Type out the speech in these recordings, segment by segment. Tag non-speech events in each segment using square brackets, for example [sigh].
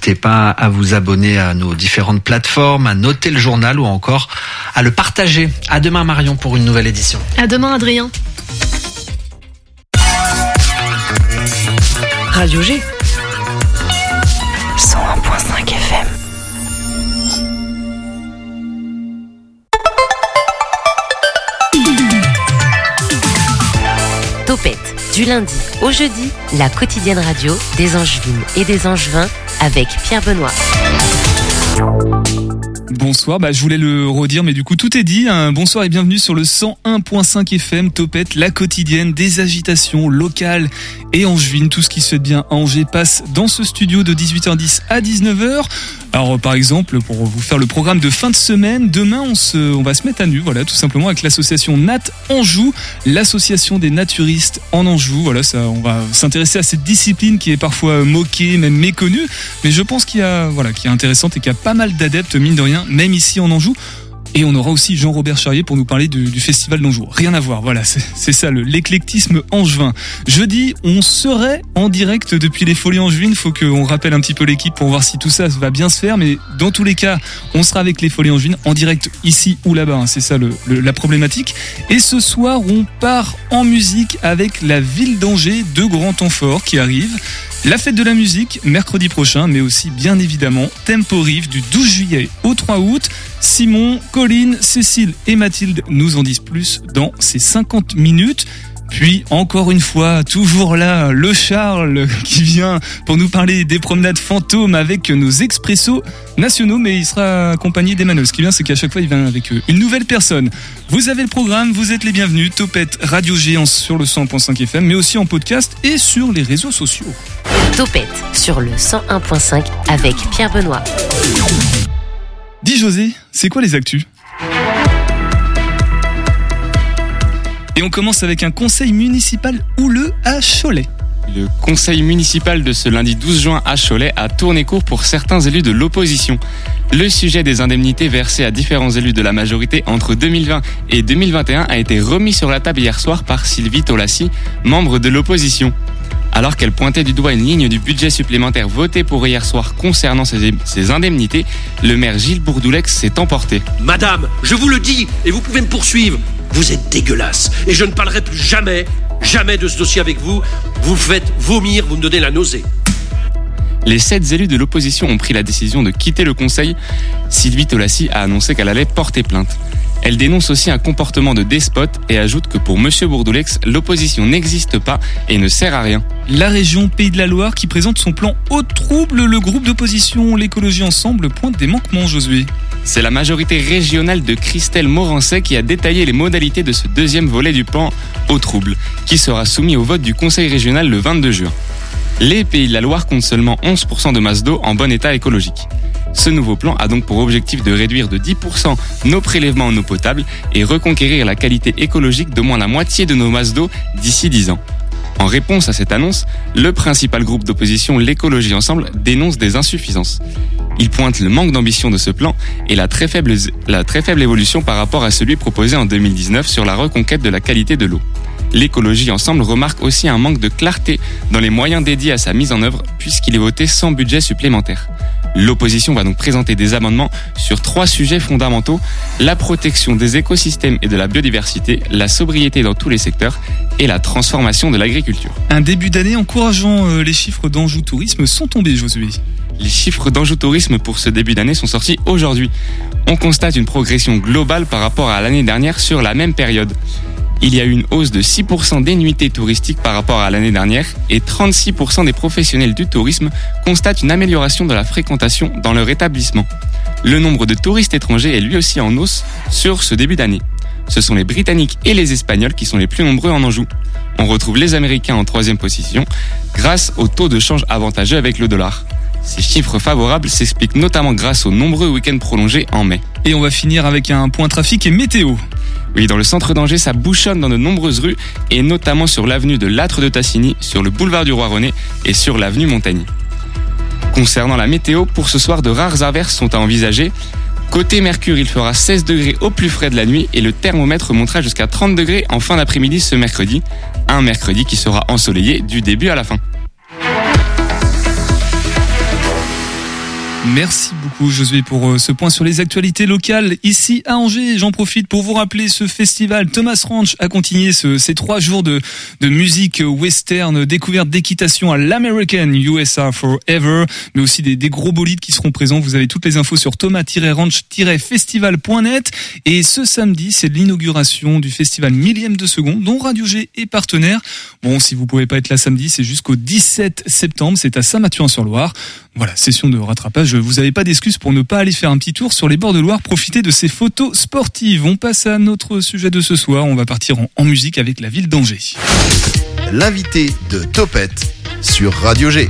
n'hésitez pas à vous abonner à nos différentes plateformes, à noter le journal ou encore à le partager. À demain Marion pour une nouvelle édition. À demain Adrien. Radio G. 101.5 FM. Topette, du lundi au jeudi, la quotidienne radio des Angevines et des Angevins avec Pierre Benoît. Bonsoir, bah, je voulais le redire, mais du coup tout est dit. Un bonsoir et bienvenue sur le 101.5 FM Topette, la quotidienne des agitations locales et angevines. Tout ce qui se fait bien à Angers passe dans ce studio de 18h10 à 19h. Alors par exemple, pour vous faire le programme de fin de semaine, demain on, se, on va se mettre à nu, voilà, tout simplement avec l'association Nat Anjou, l'association des naturistes en Anjou. Voilà, ça, on va s'intéresser à cette discipline qui est parfois moquée, même méconnue, mais je pense qu'il y a, voilà, qui est intéressante et qu'il y a pas mal d'adeptes mine de rien, même ici en Anjou. Et on aura aussi Jean-Robert Charrier pour nous parler du, du festival d'Anjou. Rien à voir, voilà, c'est ça l'éclectisme angevin. Jeudi, on serait en direct depuis les Folies Angevines. Faut qu'on rappelle un petit peu l'équipe pour voir si tout ça va bien se faire. Mais dans tous les cas, on sera avec les Folies Angevines en direct ici ou là-bas. Hein, c'est ça le, la problématique. Et ce soir, on part en musique avec la ville d'Angers de Grand Temfort qui arrive. La fête de la musique, mercredi prochain, mais aussi bien évidemment Tempo Rive du 12 juillet au 3 août. Simon, Colline, Cécile et Mathilde nous en disent plus dans ces 50 minutes. Puis encore une fois, toujours là, le Charles qui vient pour nous parler des promenades fantômes avec nos expressos nationaux, mais il sera accompagné d'Emmanuel. Ce qui est bien, c'est qu'à chaque fois, il vient avec une nouvelle personne. Vous avez le programme, vous êtes les bienvenus. Topette Radio Géance sur le 100.5 FM, mais aussi en podcast et sur les réseaux sociaux. Topette sur le 101.5 avec Pierre Benoît. Dis José, c'est quoi les actus? Et on commence avec un conseil municipal houleux à Cholet. Le conseil municipal de ce lundi 12 juin à Cholet a tourné court pour certains élus de l'opposition. Le sujet des indemnités versées à différents élus de la majorité entre 2020 et 2021 a été remis sur la table hier soir par Sylvie Tolassi, membre de l'opposition. Alors qu'elle pointait du doigt une ligne du budget supplémentaire voté pour hier soir concernant ces, ces indemnités, le maire Gilles Bourdoulex s'est emporté. Madame, je vous le dis, et vous pouvez me poursuivre, vous êtes dégueulasse, et je ne parlerai plus jamais, jamais de ce dossier avec vous. Vous faites vomir, vous me donnez la nausée. Les sept élus de l'opposition ont pris la décision de quitter le Conseil. Sylvie Tolassi a annoncé qu'elle allait porter plainte. Elle dénonce aussi un comportement de despote et ajoute que pour M. Bourdoulex, l'opposition n'existe pas et ne sert à rien. La région Pays de la Loire qui présente son plan au trouble, le groupe d'opposition L'écologie ensemble pointe des manquements, Josué. C'est la majorité régionale de Christelle Morancet qui a détaillé les modalités de ce deuxième volet du plan au trouble, qui sera soumis au vote du Conseil régional le 22 juin. Les Pays de la Loire comptent seulement 11% de masse d'eau en bon état écologique. Ce nouveau plan a donc pour objectif de réduire de 10% nos prélèvements en eau potable et reconquérir la qualité écologique de moins la moitié de nos masses d'eau d'ici 10 ans. En réponse à cette annonce, le principal groupe d'opposition, l'écologie ensemble, dénonce des insuffisances. Il pointe le manque d'ambition de ce plan et la très, faible, la très faible évolution par rapport à celui proposé en 2019 sur la reconquête de la qualité de l'eau. L'écologie ensemble remarque aussi un manque de clarté dans les moyens dédiés à sa mise en œuvre puisqu'il est voté sans budget supplémentaire. L'opposition va donc présenter des amendements sur trois sujets fondamentaux, la protection des écosystèmes et de la biodiversité, la sobriété dans tous les secteurs et la transformation de l'agriculture. Un début d'année encourageant, euh, les chiffres d'Anjou Tourisme sont tombés, Josué. Les chiffres d'Anjou Tourisme pour ce début d'année sont sortis aujourd'hui. On constate une progression globale par rapport à l'année dernière sur la même période. Il y a eu une hausse de 6% des nuitées touristiques par rapport à l'année dernière et 36% des professionnels du tourisme constatent une amélioration de la fréquentation dans leur établissement. Le nombre de touristes étrangers est lui aussi en hausse sur ce début d'année. Ce sont les Britanniques et les Espagnols qui sont les plus nombreux en Anjou. On retrouve les Américains en troisième position grâce au taux de change avantageux avec le dollar. Ces chiffres favorables s'expliquent notamment grâce aux nombreux week-ends prolongés en mai. Et on va finir avec un point trafic et météo. Oui, dans le centre d'Angers, ça bouchonne dans de nombreuses rues, et notamment sur l'avenue de l'Âtre de Tassigny, sur le boulevard du Roi René et sur l'avenue Montagny. Concernant la météo, pour ce soir, de rares averses sont à envisager. Côté Mercure, il fera 16 degrés au plus frais de la nuit et le thermomètre montera jusqu'à 30 degrés en fin d'après-midi ce mercredi. Un mercredi qui sera ensoleillé du début à la fin. Merci beaucoup Josué pour euh, ce point sur les actualités locales ici à Angers. J'en profite pour vous rappeler ce festival Thomas Ranch a continué ce, ces trois jours de, de musique western, découverte d'équitation à l'American USA Forever, mais aussi des, des, gros bolides qui seront présents. Vous avez toutes les infos sur thomas-ranch-festival.net et ce samedi c'est l'inauguration du festival millième de seconde dont Radio G est partenaire. Bon, si vous pouvez pas être là samedi, c'est jusqu'au 17 septembre, c'est à Saint-Mathieu-en-sur-Loire. Voilà, session de rattrapage. Vous n'avez pas d'excuses pour ne pas aller faire un petit tour sur les bords de Loire, profiter de ces photos sportives. On passe à notre sujet de ce soir. On va partir en, en musique avec la ville d'Angers. L'invité de Topette sur Radio G.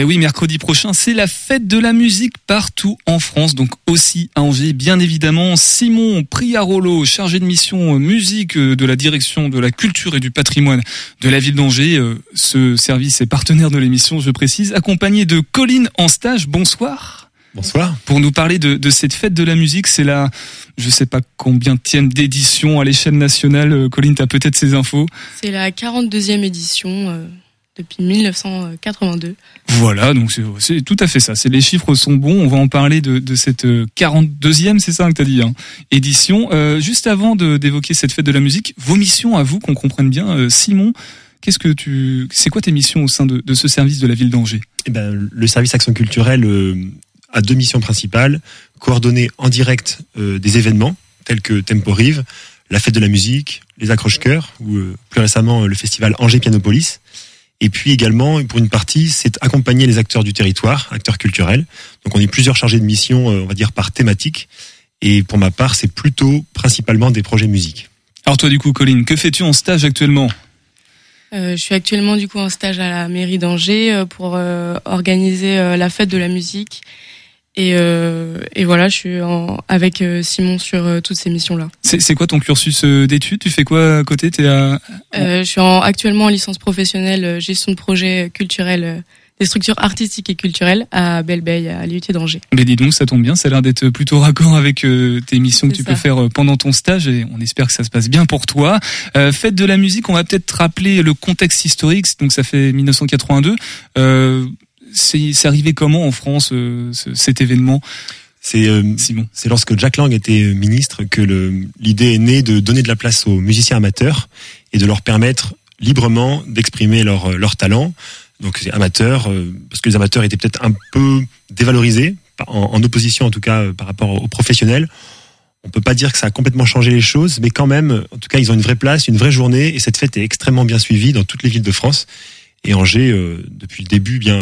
Et oui, mercredi prochain, c'est la fête de la musique partout en France, donc aussi à Angers, bien évidemment. Simon Priarolo, chargé de mission musique de la direction de la culture et du patrimoine de la ville d'Angers. Ce service est partenaire de l'émission, je précise, accompagné de Colline en stage. Bonsoir. Bonsoir. Pour nous parler de, de cette fête de la musique, c'est la, je sais pas combien tiennent d'éditions à l'échelle nationale. Colline, tu as peut-être ces infos. C'est la 42e édition. Euh depuis 1982. Voilà, donc c'est tout à fait ça. C'est les chiffres sont bons. On va en parler de, de cette 42e, c'est ça que tu as dit, hein, édition. Euh, juste avant d'évoquer cette fête de la musique, vos missions à vous, qu'on comprenne bien, euh, Simon. Qu'est-ce que tu, c'est quoi tes missions au sein de, de ce service de la ville d'Angers? Eh ben, le service action culturelle euh, a deux missions principales coordonner en direct euh, des événements tels que Tempo Rive, la fête de la musique, les accroche-cœurs ou euh, plus récemment le festival Angers Pianopolis. Et puis également, pour une partie, c'est accompagner les acteurs du territoire, acteurs culturels. Donc on est plusieurs chargés de mission, on va dire par thématique. Et pour ma part, c'est plutôt principalement des projets musique. Alors toi du coup, Colline, que fais-tu en stage actuellement? Euh, je suis actuellement du coup en stage à la mairie d'Angers pour euh, organiser euh, la fête de la musique et, euh, et, voilà, je suis en, avec Simon sur euh, toutes ces missions-là. C'est quoi ton cursus d'études? Tu fais quoi à côté? Es à... euh, Je suis en, actuellement en licence professionnelle gestion de projet culturel des structures artistiques et culturelles à Belle-Bay, à l'IUT d'Angers. Mais dis donc, ça tombe bien, ça a l'air d'être plutôt raccord avec euh, tes missions que tu ça. peux faire pendant ton stage et on espère que ça se passe bien pour toi. Euh, fête de la musique, on va peut-être rappeler le contexte historique, donc ça fait 1982. Euh, c'est arrivé comment en France euh, cet événement? C'est euh, c'est lorsque Jack Lang était ministre que l'idée est née de donner de la place aux musiciens amateurs et de leur permettre librement d'exprimer leur leur talent. Donc c'est amateur euh, parce que les amateurs étaient peut-être un peu dévalorisés en, en, opposition en tout cas euh, par rapport aux professionnels. On peut pas dire que ça a complètement changé les choses, mais quand même, en tout cas, ils ont une vraie place, une vraie journée, et cette fête est extrêmement bien suivie dans toutes les villes de France. Et Angers, euh, depuis le début, bien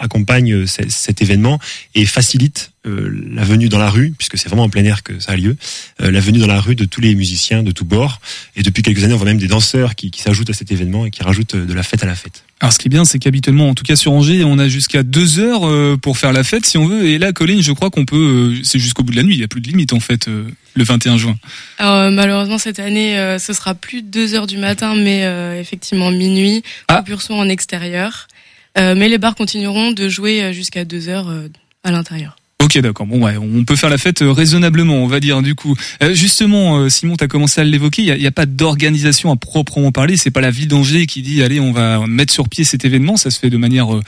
accompagne cet événement et facilite euh, la venue dans la rue, puisque c'est vraiment en plein air que ça a lieu, euh, la venue dans la rue de tous les musiciens de tous bords. Et depuis quelques années, on voit même des danseurs qui, s'ajoutent à cet événement et qui rajoutent de la fête à la fête. Alors ce qui est bien, c'est qu'habituellement, en tout cas sur Angers, on a jusqu'à deux heures pour faire la fête si on veut. Et là, Colline, je crois qu'on peut, c'est jusqu'au bout de la nuit. Il n'y a plus de limite en fait, le 21 juin. Alors malheureusement cette année, euh, ce sera plus deux heures du matin, mais euh, effectivement minuit. Ah. Son en extérieur. Euh, mais les bars continueront de jouer jusqu'à deux heures à l'intérieur. Ok, d'accord. Bon, ouais, on peut faire la fête raisonnablement, on va dire. Du coup, euh, justement, Simon, tu as commencé à l'évoquer. Il n'y a, a, pas d'organisation à proprement parler. C'est pas la ville d'Angers qui dit allez, on va mettre sur pied cet événement. Ça se fait de manière euh,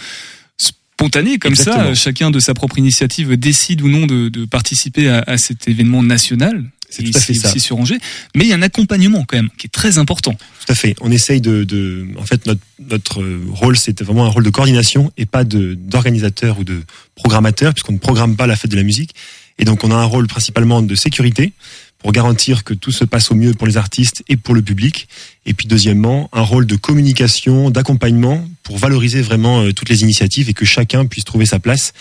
spontanée, comme Exactement. ça. Chacun de sa propre initiative décide ou non de, de participer à, à, cet événement national. C'est tout à fait ça. aussi sur Angers, mais il y a un accompagnement quand même qui est très important. Tout à fait. On essaye de, de en fait, notre, notre rôle, c'est vraiment un rôle de coordination et pas d'organisateur ou de programmateur, puisqu'on ne programme pas la fête de la musique. Et donc, on a un rôle principalement de sécurité pour garantir que tout se passe au mieux pour les artistes et pour le public. Et puis, deuxièmement, un rôle de communication, d'accompagnement pour valoriser vraiment toutes les initiatives et que chacun puisse trouver sa place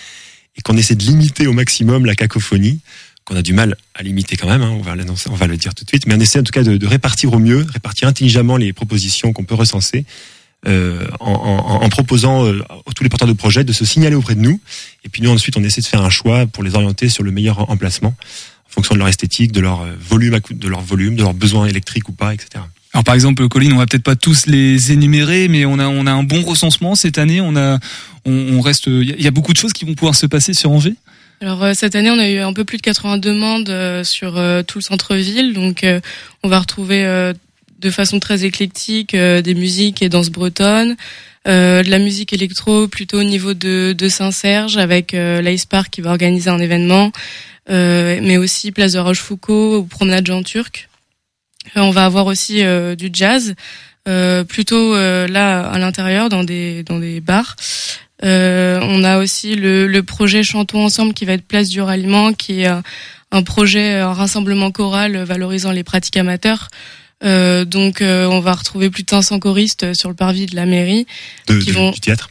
et qu'on essaie de limiter au maximum la cacophonie qu'on a du mal à limiter quand même, hein, on, va on va le dire tout de suite, mais on essaie en tout cas de, répartir au mieux, répartir intelligemment les propositions qu'on peut recenser, euh, en, en, en, proposant euh, à tous les porteurs de projets de se signaler auprès de nous, et puis nous ensuite on essaie de faire un choix pour les orienter sur le meilleur emplacement, en fonction de leur esthétique, de leur volume, de leur volume, de leurs besoins électriques ou pas, etc. Alors par exemple, Colline, on va peut-être pas tous les énumérer, mais on a on a un bon recensement cette année. On a on, on reste, il y a beaucoup de choses qui vont pouvoir se passer sur Angers. Alors euh, cette année, on a eu un peu plus de 80 demandes euh, sur euh, tout le centre-ville, donc on va retrouver de façon très éclectique, des musiques et danses bretonnes, de la musique électro plutôt au niveau de, de Saint-Serge avec l'Ice Park qui va organiser un événement, mais aussi Place de Rochefoucauld ou Promenade Jean Turc. on va avoir aussi du jazz. plutôt là à l'intérieur dans des dans des bars euh, on a aussi le, le, projet Chantons ensemble qui va être Place du Ralliement, qui est un, projet, un rassemblement choral valorisant les pratiques amateurs. Euh, donc euh, on va retrouver plus de 500 choristes sur le parvis de la mairie. qui vont... Du théâtre?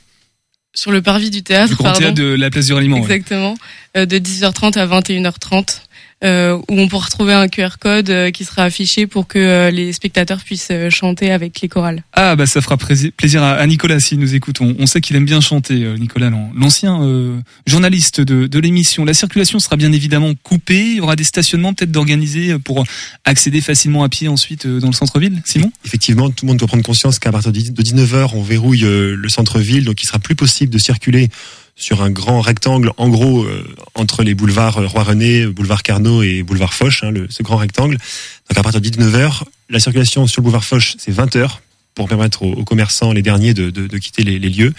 Sur le parvis du théâtre. Du grand théâtre de la place du Ralliement. Exactement. de 10h30 à 21h30 euh, où on pourra retrouver un QR code euh, qui sera affiché pour que euh, les spectateurs puissent euh, chanter avec les chorales. Ah bah ça fera plaisir à, Nicolas s'il nous écoute. On, sait qu'il aime bien chanter, Nicolas, l'ancien journaliste de, de l'émission. La circulation sera bien évidemment coupée. Il y aura des stationnements peut-être d'organiser pour accéder facilement à pied ensuite dans le centre-ville. Simon? Effectivement, tout le monde doit prendre conscience qu'à partir de 19h, on verrouille le centre-ville, donc il sera plus possible de circuler sur un grand rectangle, en gros, euh, entre les boulevards euh, Roi-René, boulevard Carnot et boulevard Foch, hein, le, ce grand rectangle. Donc à partir de 19h, la circulation sur le boulevard Foch, c'est 20h pour permettre aux, commerçants, les derniers, de, de, de quitter les, les lieux.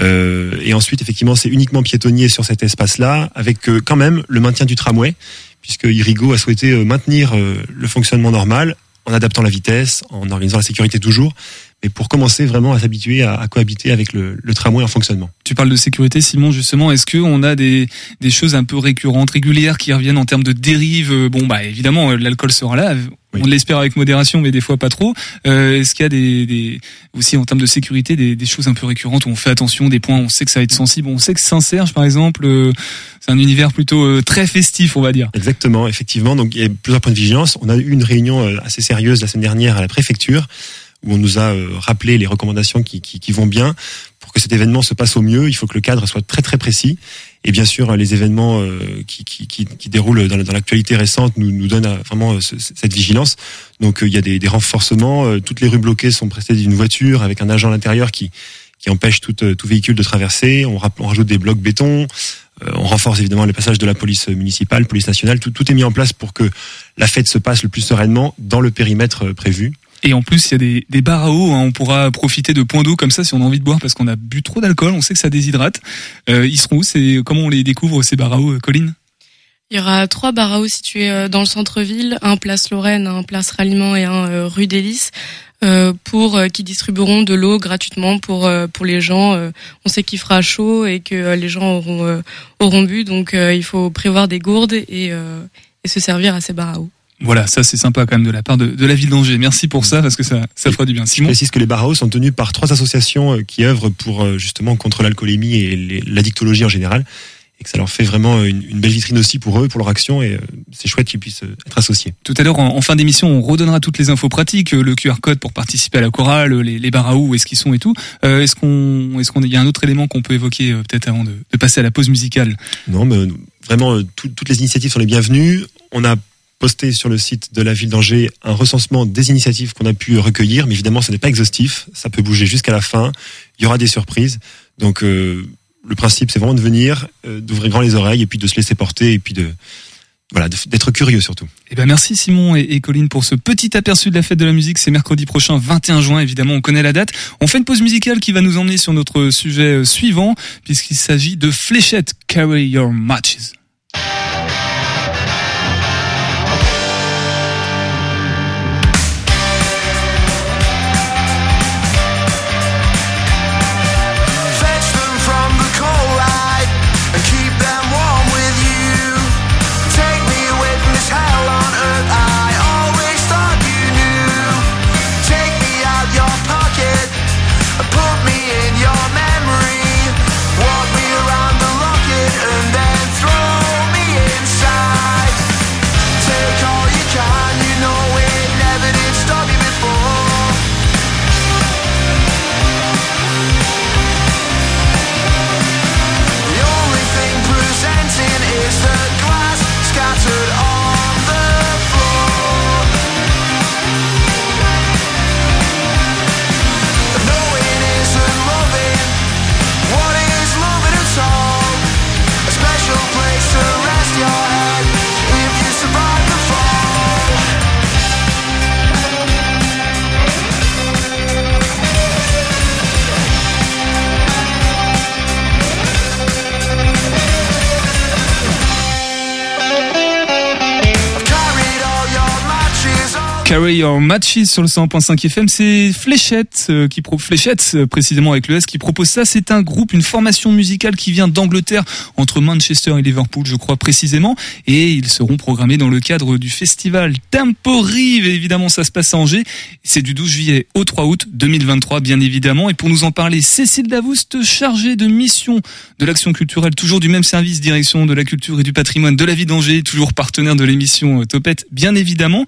Euh, et ensuite, effectivement, c'est uniquement piétonnier sur cet espace-là, avec euh, quand même le maintien du tramway, puisque Irigo a souhaité maintenir le fonctionnement normal en adaptant la vitesse, en organisant la sécurité toujours, mais pour commencer vraiment à s'habituer à, cohabiter avec le, le, tramway en fonctionnement. Tu parles de sécurité, Simon, justement. Est-ce que on a des, des choses un peu récurrentes, régulières, qui reviennent en termes de dérive? Bon, bah évidemment, euh, l'alcool sera là. On l'espère avec modération, mais des fois pas trop. Euh, Est-ce qu'il y a des, des, aussi en termes de sécurité des, des, choses un peu récurrentes où on fait attention, des points où on sait que ça va être sensible. On sait que Saint-Serge, par exemple, euh, c'est un univers plutôt euh, très festif, on va dire. Exactement, effectivement. Donc il y a plusieurs points de vigilance. On a eu une réunion assez sérieuse la semaine dernière à la préfecture où on nous a euh, rappelé les recommandations qui, qui, qui, vont bien. Pour que cet événement se passe au mieux, il faut que le cadre soit très très précis. Et bien sûr, les événements euh, qui, qui, qui, déroulent dans, l'actualité récente nous, nous donnent euh, vraiment cette vigilance. Donc il y a des, des renforcements. Toutes les rues bloquées sont précédées d'une voiture avec un agent à l'intérieur qui, qui empêche tout, tout véhicule de traverser. On, rajoute des blocs béton. on renforce évidemment le passage de la police municipale, police nationale. Tout, tout est mis en place pour que la fête se passe le plus sereinement dans le périmètre prévu. Et en plus, il y a des, des bars à eau. Hein. On pourra profiter de points d'eau comme ça si on a envie de boire parce qu'on a bu trop d'alcool. On sait que ça déshydrate. Euh, ils seront où C'est comment on les découvre ces bars à eau, euh, Colline? Il y aura trois bars à eau situés euh, dans le centre-ville, un place Lorraine, un place Ralliement et un euh, rue d'Hélice. Pour qui distribueront de l'eau gratuitement pour pour les gens. on sait qu'il fera chaud et que les gens auront auront bu, donc il faut prévoir des gourdes et, et se servir à ces bars à eau. Voilà, ça c'est sympa quand même de la part de, de la ville d'Angers. Merci pour ça parce que ça, ça fera du bien. Simon. Je précise que les barraos sont tenus par trois associations euh, qui œuvrent pour euh, justement contre l'alcoolémie et l'addictologie en général et que ça leur fait vraiment une, une, belle vitrine aussi pour eux, pour leur action, et euh, c'est chouette qu'ils puissent être associés. Tout à l'heure, en, fin d'émission, on redonnera toutes les infos pratiques, le QR code pour participer à la chorale, les, les bars où est-ce qu'ils sont et tout. Euh, est-ce qu'on, est-ce qu'on, il y a un autre élément qu'on peut évoquer peut-être avant de, de, passer à la pause musicale? Non, mais vraiment, toutes les initiatives sont les bienvenues. On a posté sur le site de la ville d'Angers un recensement des initiatives qu'on a pu recueillir, mais évidemment, ce n'est pas exhaustif. Ça peut bouger jusqu'à la fin. Il y aura des surprises. Donc, euh, le principe, c'est vraiment de venir, euh, d'ouvrir grand les oreilles et puis de se laisser porter et puis de voilà, d'être curieux surtout. Eh ben merci Simon et, et, Colline pour ce petit aperçu de la fête de la musique. C'est mercredi prochain, 21 juin. Évidemment, on connaît la date. On fait une pause musicale qui va nous emmener sur notre sujet euh, suivant, puisqu'il s'agit de Fléchette Carry Your Matches. Matches sur le 100.5 FM, c'est Fléchette euh, qui Fléchette euh, précisément avec qui propose ça. C'est un groupe, une formation musicale qui vient d'Angleterre entre Manchester et Liverpool, je crois précisément, et ils seront programmés dans le cadre du festival Temporive. Évidemment, ça se passe à Angers. C'est du 12 juillet au 3 août 2023, bien évidemment. Et pour nous en parler, Cécile Davoust, chargée de mission de l'action culturelle, toujours du même service direction de la culture et du patrimoine de la vie d'Angers, toujours partenaire de l'émission euh, Topette, bien évidemment,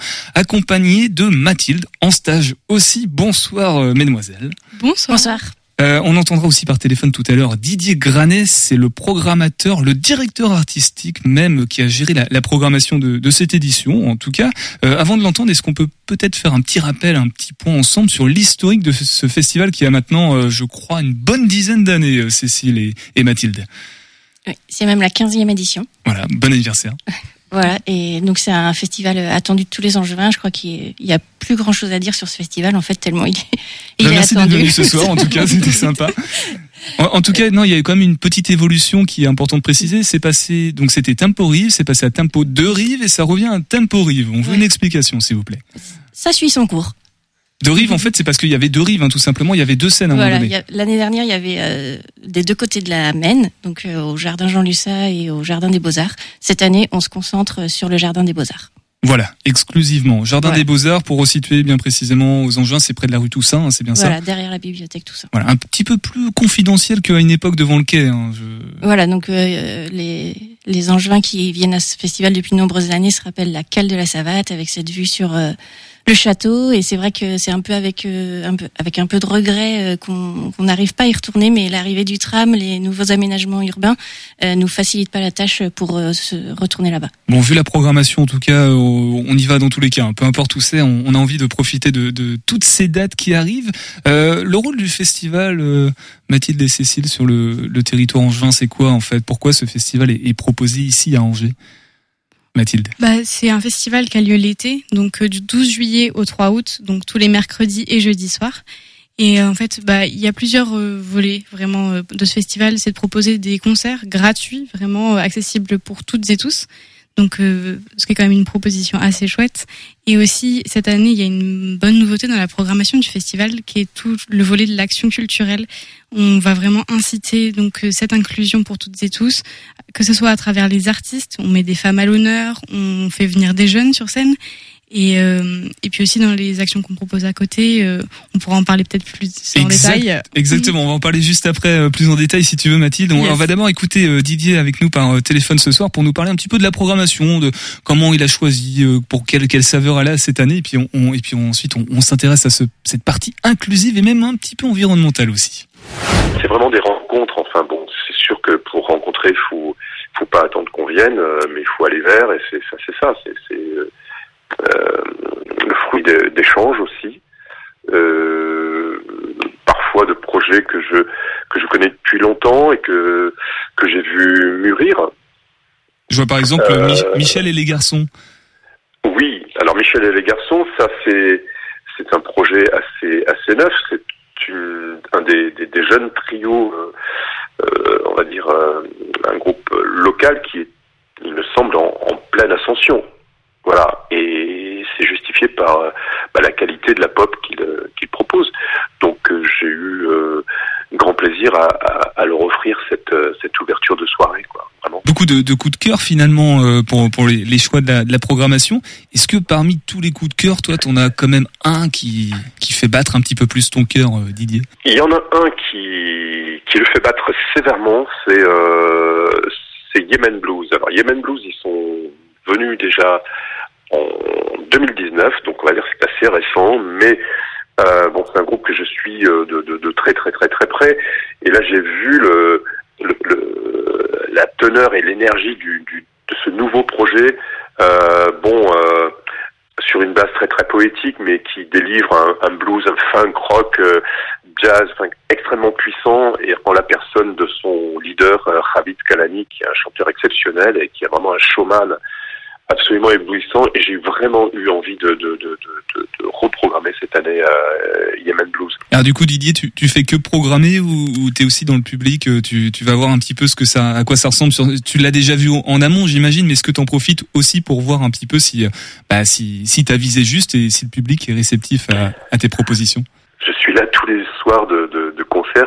de Mathilde en stage aussi. Bonsoir euh, mesdemoiselles. Bonsoir. Bonsoir. Euh, on entendra aussi par téléphone tout à l'heure Didier Granet, c'est le programmateur, le directeur artistique même qui a géré la, programmation de, cette édition. En tout cas, euh, avant de l'entendre, est-ce qu'on peut peut-être faire un petit rappel, un petit point ensemble sur l'historique de ce, festival qui a maintenant, je crois, une bonne dizaine d'années, Cécile et, et Mathilde? Oui, c'est même la 15e édition. Voilà, bon anniversaire. [laughs] Voilà, et donc c'est un festival attendu de tous les Angevins. Je crois qu'il y a plus grand chose à dire sur ce festival en fait tellement il est, il bah, merci d'être venu ce soir. En tout cas, [laughs] c'était sympa. En, tout cas, non, il y a quand même une petite évolution qui est importante de préciser. C'est passé, donc c'était Tempo Rive, c'est passé à Tempo de Rive et ça revient à Tempo Rive. On veut une explication, s'il vous plaît. Ça suit son cours. De rive, en fait, c'est parce qu'il y avait deux rives, hein, tout simplement. Il y avait deux scènes à un moment donné. L'année dernière, il y avait euh, des deux côtés de la Maine, donc euh, au jardin Jean Lussat et au jardin des Beaux Arts. Cette année, on se concentre sur le jardin des Beaux Arts. Voilà, exclusivement. Jardin des Beaux-Arts, pour resituer bien précisément aux Angevins, c'est près de la rue Toussaint, hein, c'est bien ça Voilà, derrière la bibliothèque Toussaint. Voilà, un petit peu plus confidentiel qu'à une époque devant le quai. Hein, voilà, donc euh, les, les Angevins qui viennent à ce festival depuis de nombreuses années se rappellent la cale de la Savate, avec cette vue sur le château et c'est vrai que c'est un peu avec euh, un peu avec un peu de regret euh, qu'on n'arrive pas à y retourner mais l'arrivée du tram les nouveaux aménagements urbains euh, nous facilitent pas la tâche pour se retourner là-bas. Bon vu la programmation en tout cas on y va dans tous les cas hein. peu importe où c'est on, a envie de profiter de, de, toutes ces dates qui arrivent le rôle du festival Mathilde et Cécile sur le, le territoire angevin c'est quoi en fait? Pourquoi ce festival est, est proposé ici à Angers? Bah, C'est un festival qui a lieu l'été, donc euh, du 12 juillet au 3 août, donc tous les mercredis et jeudis soirs. Et euh, en fait, bah, il y a plusieurs euh, volets vraiment de ce festival. C'est de proposer des concerts gratuits, vraiment accessibles pour toutes et tous. Donc, euh, ce qui est quand même une proposition assez chouette. Et aussi, cette année, il y a une bonne nouveauté dans la programmation du festival, qui est tout le volet de l'action culturelle. On va vraiment inciter donc euh, cette inclusion pour toutes et tous, que ce soit à travers les artistes. On met des femmes à l'honneur, on fait venir des jeunes sur scène, et, euh, et puis aussi dans les actions qu'on propose à côté, euh, on pourra en parler peut-être plus en détail. Exactement, on va en parler juste après euh, plus en détail si tu veux Mathilde. On, va d'abord écouter Didier avec nous par téléphone ce soir pour nous parler un petit peu de la programmation, de comment il a choisi, pour quelle, quelle saveur elle a cette année, et puis on, et puis ensuite on, on s'intéresse à ce, cette partie inclusive et même un petit peu environnementale aussi. C'est vraiment des rencontres. Enfin bon, c'est sûr que pour rencontrer, faut faut pas attendre qu'on vienne, mais il faut aller vers et c'est ça, c'est ça, c'est euh, le fruit d'échanges aussi, euh, parfois de projets que je que je connais depuis longtemps et que que j'ai vu mûrir. Je vois par exemple euh, Michel et les garçons. Oui, alors Michel et les garçons, ça c'est c'est un projet assez assez neuf. C'est un des, des, jeunes trios, euh, on va dire un groupe local qui est, il me semble, en, en pleine ascension. Justifié par euh, bah, la qualité de la pop qu'il euh, propose. Donc euh, j'ai eu grand plaisir à, leur offrir cette, cette ouverture de soirée. Quoi, vraiment. Beaucoup de, coups de cœur finalement pour, pour les, choix de la, programmation. Est-ce que parmi tous les coups de cœur, toi, tu en as quand même un qui, qui fait battre un petit peu plus ton cœur, Didier? Il y en a un qui, qui le fait battre sévèrement, c'est c'est Yemen Blues. Alors Yemen Blues, ils sont venus déjà en 2019, donc on va dire c'est assez récent, mais euh, bon, c'est un groupe que je suis euh, de, de, de, très très très très près, et là j'ai vu le, le, le, la teneur et l'énergie du, du, de ce nouveau projet. Euh, bon, euh, sur une base très très poétique, mais qui délivre un, un blues, un funk rock, euh, jazz, enfin, extrêmement puissant, et en la personne de son leader, Khabib Kalani, qui est un chanteur exceptionnel et qui est vraiment un showman absolument éblouissant et j'ai vraiment eu envie de, de, de, de, de reprogrammer cette année euh, Yemen Blues. Alors du coup Didier, tu, tu fais que programmer ou, ou tu es aussi dans le public euh, tu, tu vas voir un petit peu ce que ça, à quoi ça ressemble. Sur, tu l'as déjà vu en amont j'imagine, mais est-ce que tu en profites aussi pour voir un petit peu si, euh, bah, si, si tu as visé juste et si le public est réceptif à, à tes propositions? Je suis là tous les soirs de,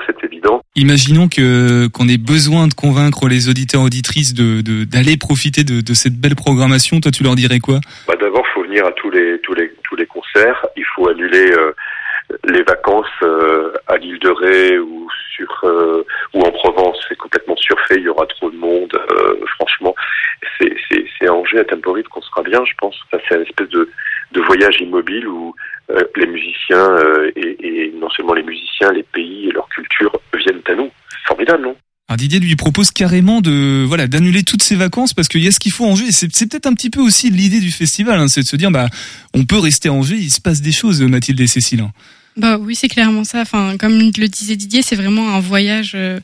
c'est évident. Imaginons que qu'on ait besoin de convaincre les auditeurs auditrices de d'aller profiter de, de cette belle programmation. Toi, tu leur dirais quoi? Bah, D'abord, faut venir à tous les tous les tous les concerts. Il faut annuler euh, les vacances euh, à l'île de Ré ou sur euh, ou en Provence. C'est complètement surfait. Il y aura trop de monde. Euh, franchement, c'est Angers à Temporite qu'on sera bien, je pense. C'est une espèce de voyage immobile où euh, les musiciens euh, et, non seulement les musiciens, les pays et leur culture viennent à nous. C'est formidable, non? Didier lui propose carrément de voilà d'annuler toutes ses vacances parce qu'il y a ce qu'il faut en Angers. C'est peut-être un petit peu aussi l'idée du festival, hein, c'est de se dire bah on peut rester à Angers, il se passe des choses, Mathilde et Cécile. Bah oui, c'est clairement ça. Enfin, comme le disait Didier, c'est vraiment un voyage. euh,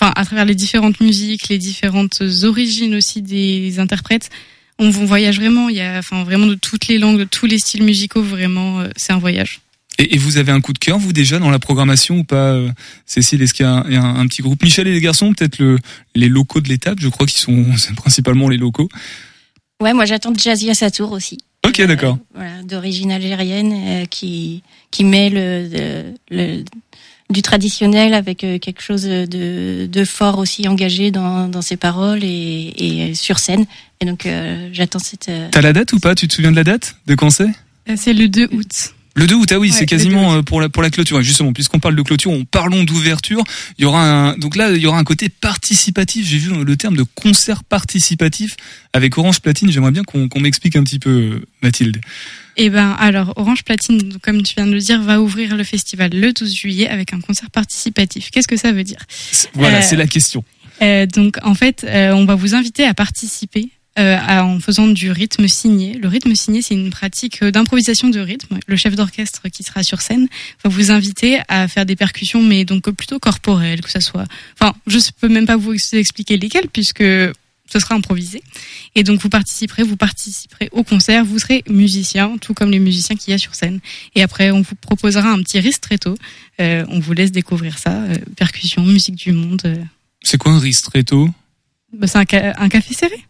Enfin, à travers les différentes musiques, les différentes origines aussi des interprètes, on, on voyage vraiment. Il y a, enfin, vraiment de toutes les langues, de tous les styles musicaux. Vraiment, euh, c'est un voyage. Et, et vous avez un coup de cœur vous déjà dans la programmation ou pas, euh, Cécile? Est-ce qu'il y a, un, il y a un- un petit groupe? Michel et les garçons, peut-être le, les locaux de l'étape, je crois qu'ils sont [laughs] c'est principalement les locaux. Ouais, moi j'attends Jazzy à sa tour aussi. Ok, d'accord. Voilà, d'origine algérienne, euh, qui qui met le, le, le- du traditionnel avec euh, quelque chose de, de fort aussi engagé dans, dans ses paroles et, et sur scène. Et donc euh, j'attends cette. euh, T'as la date ou pas? Tu te souviens de la date? De quand c'est? Euh, C'est le 2 août. Le 2 août, ah oui, Ouais, c'est quasiment 2 euh, pour la pour la clôture. Et justement, puisqu'on parle de clôture, on parlons d'ouverture. Il y aura un donc là il y aura un côté participatif. J'ai vu le terme de concert participatif avec Orange Platine. J'aimerais bien qu'on m'explique un petit peu, Mathilde. Eh ben, alors, Orange Platine, comme tu viens de le dire, va ouvrir le festival le 12 juillet avec un concert participatif. Qu'est-ce que ça veut dire? Voilà, Euh, c'est la question. Euh, donc en fait, on va vous inviter à participer euh, en faisant du rythme signé. Le rythme signé, c'est une pratique euh, d'improvisation de rythme. Le chef d'orchestre qui sera sur scène va vous inviter à faire des percussions, mais donc plutôt corporelles, que ça soit. Enfin, je peux même pas vous expliquer lesquelles puisque ce sera improvisé. Et donc vous participerez, vous participerez au concert, vous serez musicien, tout comme les musiciens qu'il y a sur scène. Et après, on vous proposera un petit ristretto. Euh, on vous laisse découvrir ça, euh, percussion, musique du monde. euh. C'est quoi un ristretto? Bah, c'est un, ca- un café serré.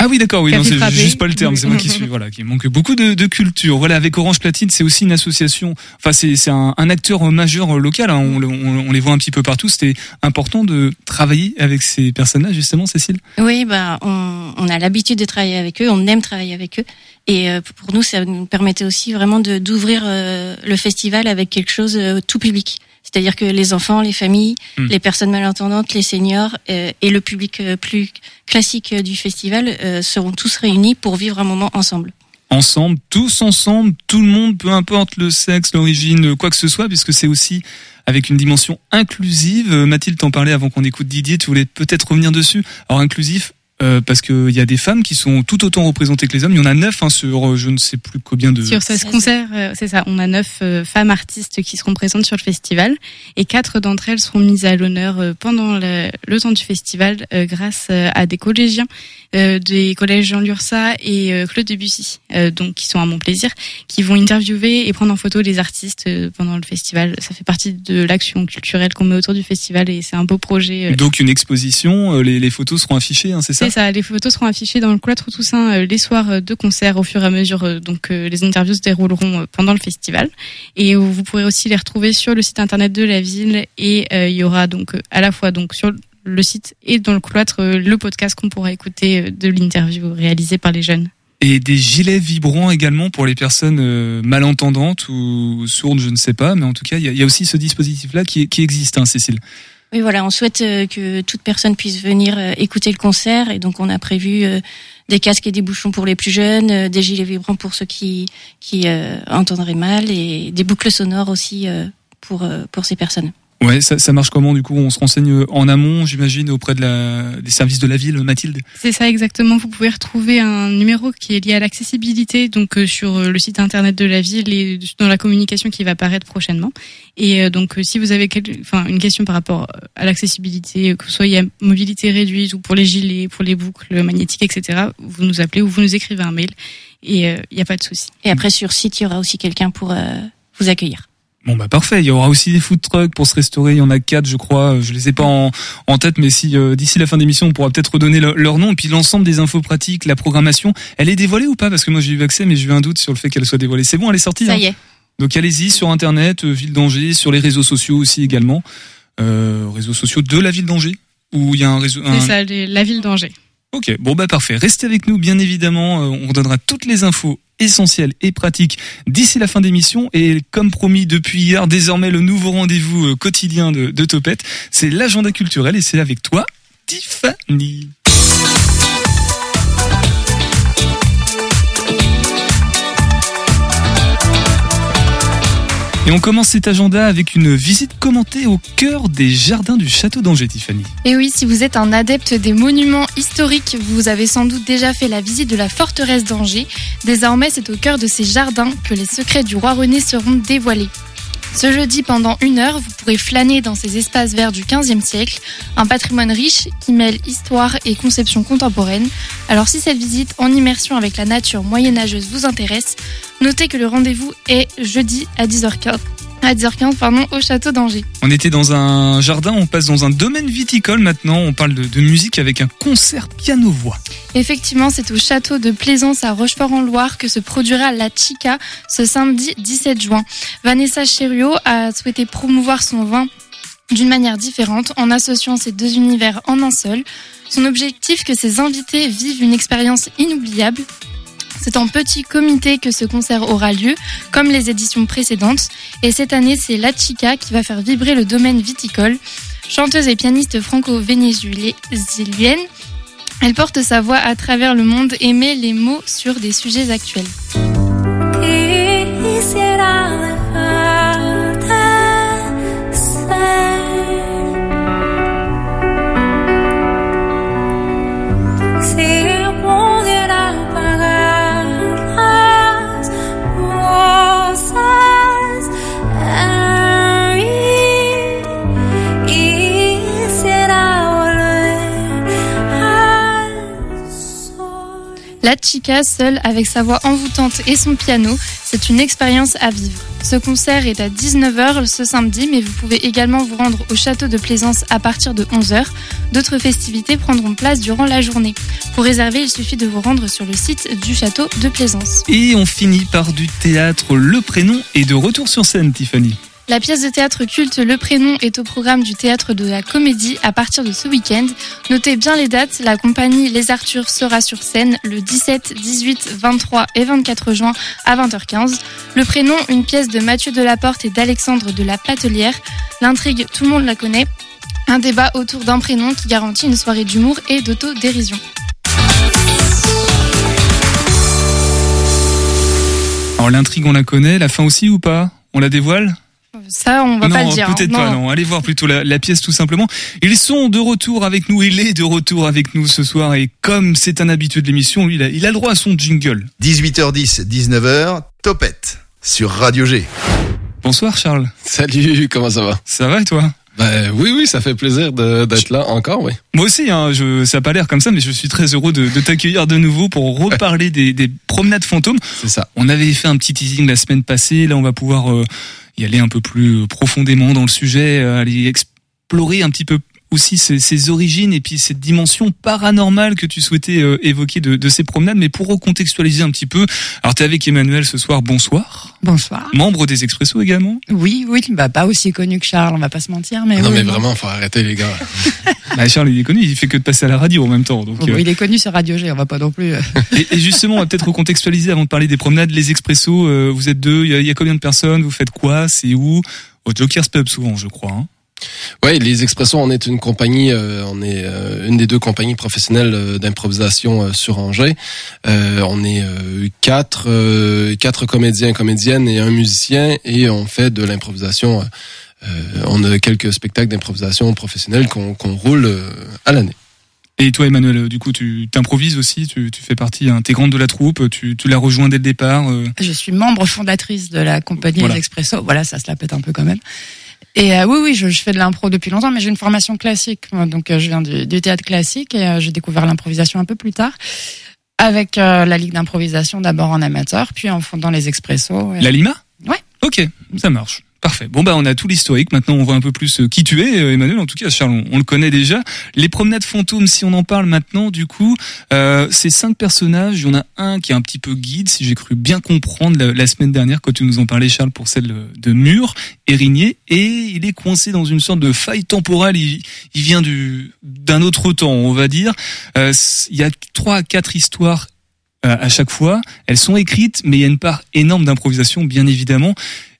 Ah oui, d'accord, oui, c'est juste pas le terme, c'est moi qui [laughs] suis, voilà, qui manque beaucoup de, de culture. Voilà, avec Orange Platine, c'est aussi une association, enfin, c'est, c'est un, un acteur majeur local, hein, on, on, on les voit un petit peu partout. C'était important de travailler avec ces personnages, justement, Cécile? Oui, bah, on, on a l'habitude de travailler avec eux, on aime travailler avec eux. Et euh, pour nous, ça nous permettait aussi vraiment de d'ouvrir euh, le festival avec quelque chose euh, tout public. C'est-à-dire que les enfants, les familles, Hmm. les personnes malentendantes, les seniors euh, et le public euh, plus classique euh, du festival euh, seront tous réunis pour vivre un moment ensemble. Ensemble, tous ensemble, tout le monde, peu importe le sexe, l'origine, quoi que ce soit, puisque c'est aussi avec une dimension inclusive. Mathilde t'en parlait avant qu'on écoute Didier, tu voulais peut-être revenir dessus. Alors inclusif, euh, parce qu'il y a des femmes qui sont tout autant représentées que les hommes. Il y en a neuf hein, sur euh, je ne sais plus combien de... Sur 16 concerts, euh, c'est ça. On a neuf euh, femmes artistes qui seront présentes sur le festival et quatre d'entre elles seront mises à l'honneur pendant le, le temps du festival grâce à des collégiens euh, des collèges Jean Lursa et Claude Debussy, euh, donc qui sont à mon plaisir, qui vont interviewer et prendre en photo les artistes pendant le festival. Ça fait partie de l'action culturelle qu'on met autour du festival et c'est un beau projet. Donc une exposition, les, les photos seront affichées, hein, c'est ça? Les photos seront affichées dans le cloître Toussaint euh, les soirs euh, de concert au fur et à mesure. euh, donc les interviews se dérouleront pendant le festival et vous pourrez aussi les retrouver sur le site internet de la ville et il y aura donc à la fois donc sur le site et dans le cloître le podcast qu'on pourra écouter de l'interview réalisée par les jeunes. Et des gilets vibrants également pour les personnes malentendantes ou sourdes, je ne sais pas, mais en tout cas, il y a, aussi ce dispositif-là qui existe, hein, Cécile. Oui, voilà, on souhaite euh, que toute personne puisse venir euh, écouter le concert et donc on a prévu euh, des casques et des bouchons pour les plus jeunes, des gilets vibrants pour ceux qui qui entendraient mal et des boucles sonores aussi pour pour ces personnes. Ouais, ça, ça marche comment du coup On se renseigne en amont, j'imagine, auprès de la, des services de la ville, Mathilde? C'est ça exactement. Vous pouvez retrouver un numéro qui est lié à l'accessibilité, donc euh, sur euh, le site internet de la ville et dans la communication qui va apparaître prochainement. Et euh, donc, si vous avez enfin, une question par rapport à l'accessibilité, que ce soit à mobilité réduite ou pour les gilets, pour les boucles magnétiques, etc., vous nous appelez ou vous nous écrivez un mail et il n'y a pas de souci. Et après, sur site, il y aura aussi quelqu'un pour vous accueillir. Bon bah parfait, il y aura aussi des food trucks pour se restaurer, il y en a quatre je crois, je les ai pas en, en tête mais si euh, d'ici la fin d'émission on pourra peut-être redonner leur nom et puis l'ensemble des infos pratiques, la programmation, elle est dévoilée ou pas? Parce que moi j'ai eu accès mais j'ai eu un doute sur le fait qu'elle soit dévoilée. C'est bon, elle est sortie Ça hein y est. Donc allez-y sur internet, euh, Ville d'Angers, sur les réseaux sociaux aussi également. Euh, réseaux sociaux de la ville d'Angers ou il y a un réseau C'est ça, la ville d'Angers. Ok, bon bah parfait. Restez avec nous, bien évidemment. Euh, on donnera toutes les infos essentielles et pratiques d'ici la fin d'émission. Et comme promis depuis hier, désormais le nouveau rendez-vous euh, quotidien de, de Topette, c'est l'agenda culturel et c'est avec toi, Tiffany. Et on commence cet agenda avec une visite commentée au cœur des jardins du château d'Angers, Tiffany. Et oui, si vous êtes un adepte des monuments historiques, vous avez sans doute déjà fait la visite de la forteresse d'Angers. Désormais, c'est au cœur de ces jardins que les secrets du roi René seront dévoilés. Ce jeudi, pendant une heure, vous pourrez flâner dans ces espaces verts du XVe siècle, un patrimoine riche qui mêle histoire et conception contemporaine. Alors si cette visite en immersion avec la nature moyenâgeuse vous intéresse, notez que le rendez-vous est jeudi à 10h15 à 10h15 pardon, au château d'Angers. On était dans un jardin, on passe dans un domaine viticole maintenant, on parle de, de musique avec un concert piano-voix. Effectivement, c'est au château de Plaisance à Rochefort-en-Loire que se produira la Chica ce samedi 17 juin. Vanessa Chériot a souhaité promouvoir son vin d'une manière différente en associant ces deux univers en un seul. Son objectif que ses invités vivent une expérience inoubliable c'est en petit comité que ce concert aura lieu, comme les éditions précédentes. Et cette année, c'est La Chica qui va faire vibrer le domaine viticole. Chanteuse et pianiste franco-vénézuélienne, elle porte sa voix à travers le monde et met les mots sur des sujets actuels. La Chica, seule, avec sa voix envoûtante et son piano, c'est une expérience à vivre. Ce concert est à 19h ce samedi, mais vous pouvez également vous rendre au château de Plaisance à partir de 11h. D'autres festivités prendront place durant la journée. Pour réserver, il suffit de vous rendre sur le site du château de Plaisance. Et on finit par du théâtre. Le prénom est de retour sur scène, Tiffany. La pièce de théâtre culte Le Prénom est au programme du théâtre de la Comédie à partir de ce week-end. Notez bien les dates, la compagnie Les Arthurs sera sur scène le 17, 18, 23 et 24 juin à 20h15. Le Prénom, une pièce de Mathieu Delaporte et d'Alexandre de la Patelière. L'intrigue, tout le monde la connaît. Un débat autour d'un prénom qui garantit une soirée d'humour et d'autodérision. Alors l'intrigue, on la connaît, la fin aussi ou pas? On la dévoile? Ça, on va non, pas le dire. Peut-être non. pas, non. Allez voir plutôt la, la, pièce tout simplement. Ils sont de retour avec nous. Il est de retour avec nous ce soir. Et comme c'est un habitué de l'émission, lui, il a, il a le droit à son jingle. 18h10, 19h, Topette sur Radio G. Bonsoir Charles. Salut, comment ça va? Ça va et toi? Ben, oui, oui, ça fait plaisir d'être là encore, oui. Moi aussi, hein, je, ça n'a pas l'air comme ça, mais je suis très heureux de, de t'accueillir de nouveau pour reparler des, des, promenades fantômes. C'est ça. On avait fait un petit teasing la semaine passée, là on va pouvoir euh, y aller un peu plus profondément dans le sujet, euh, aller explorer un petit peu aussi ses, ses, origines et puis cette dimension paranormale que tu souhaitais euh, évoquer de, de, ces promenades. Mais pour recontextualiser un petit peu, alors tu es avec Emmanuel ce soir, bonsoir. Bonsoir. Membre des Expressos également Oui, oui, bah pas aussi connu que Charles, on va pas se mentir. Mais non oui, mais vraiment, faut arrêter les gars. [laughs] bah, Charles il est connu, il fait que de passer à la radio en même temps. Donc, oh, euh... Il est connu sur Radio G, on va pas non plus... euh. [laughs] et, et, justement, on va peut-être recontextualiser avant de parler des promenades, les Expressos, euh, vous êtes deux, il y, y, a combien de personnes, vous faites quoi, c'est où? Au Joker's Pub souvent je crois. Hein oui, les Expressos, on est une compagnie, euh, on est euh, une des deux compagnies professionnelles euh, d'improvisation sur Angers. on est quatre, quatre comédiens, comédiennes et un musicien, et on fait de l'improvisation euh, on a quelques spectacles d'improvisation professionnels qu'on qu'on roule euh, à l'année. Et toi, Emmanuel, du coup, tu t'improvises aussi, tu, tu fais partie intégrante de la troupe, tu, tu l'as rejoint dès le départ. euh, Je suis membre fondatrice de la compagnie Voilà. Les Expresso. Voilà, ça se la pète un peu quand même. Et euh, oui, oui, je, je fais de l'impro depuis longtemps, mais j'ai une formation classique. Donc, euh, je viens du, du théâtre classique et euh, j'ai découvert l'improvisation un peu plus tard. Avec euh, la ligue d'improvisation, d'abord en amateur, puis en fondant les Expresso. Et- La Lima? Ouais. Ok, ça marche. Parfait. Bon bah on a tout l'historique. Maintenant on voit un peu plus euh, qui tu es, euh, Emmanuel. En tout cas, Charles, on, le connaît déjà. Les promenades fantômes, si on en parle maintenant, du coup, euh, ces cinq personnages, il y en a un qui est un petit peu guide, si j'ai cru bien comprendre la, semaine dernière quand tu nous en parlais, Charles, pour celle de Mur, Érigné, et il est coincé dans une sorte de faille temporelle. Il, vient du d'un autre temps, on va dire. Euh, il y a trois à quatre histoires euh, à chaque fois. Elles sont écrites, mais il y a une part énorme d'improvisation, bien évidemment.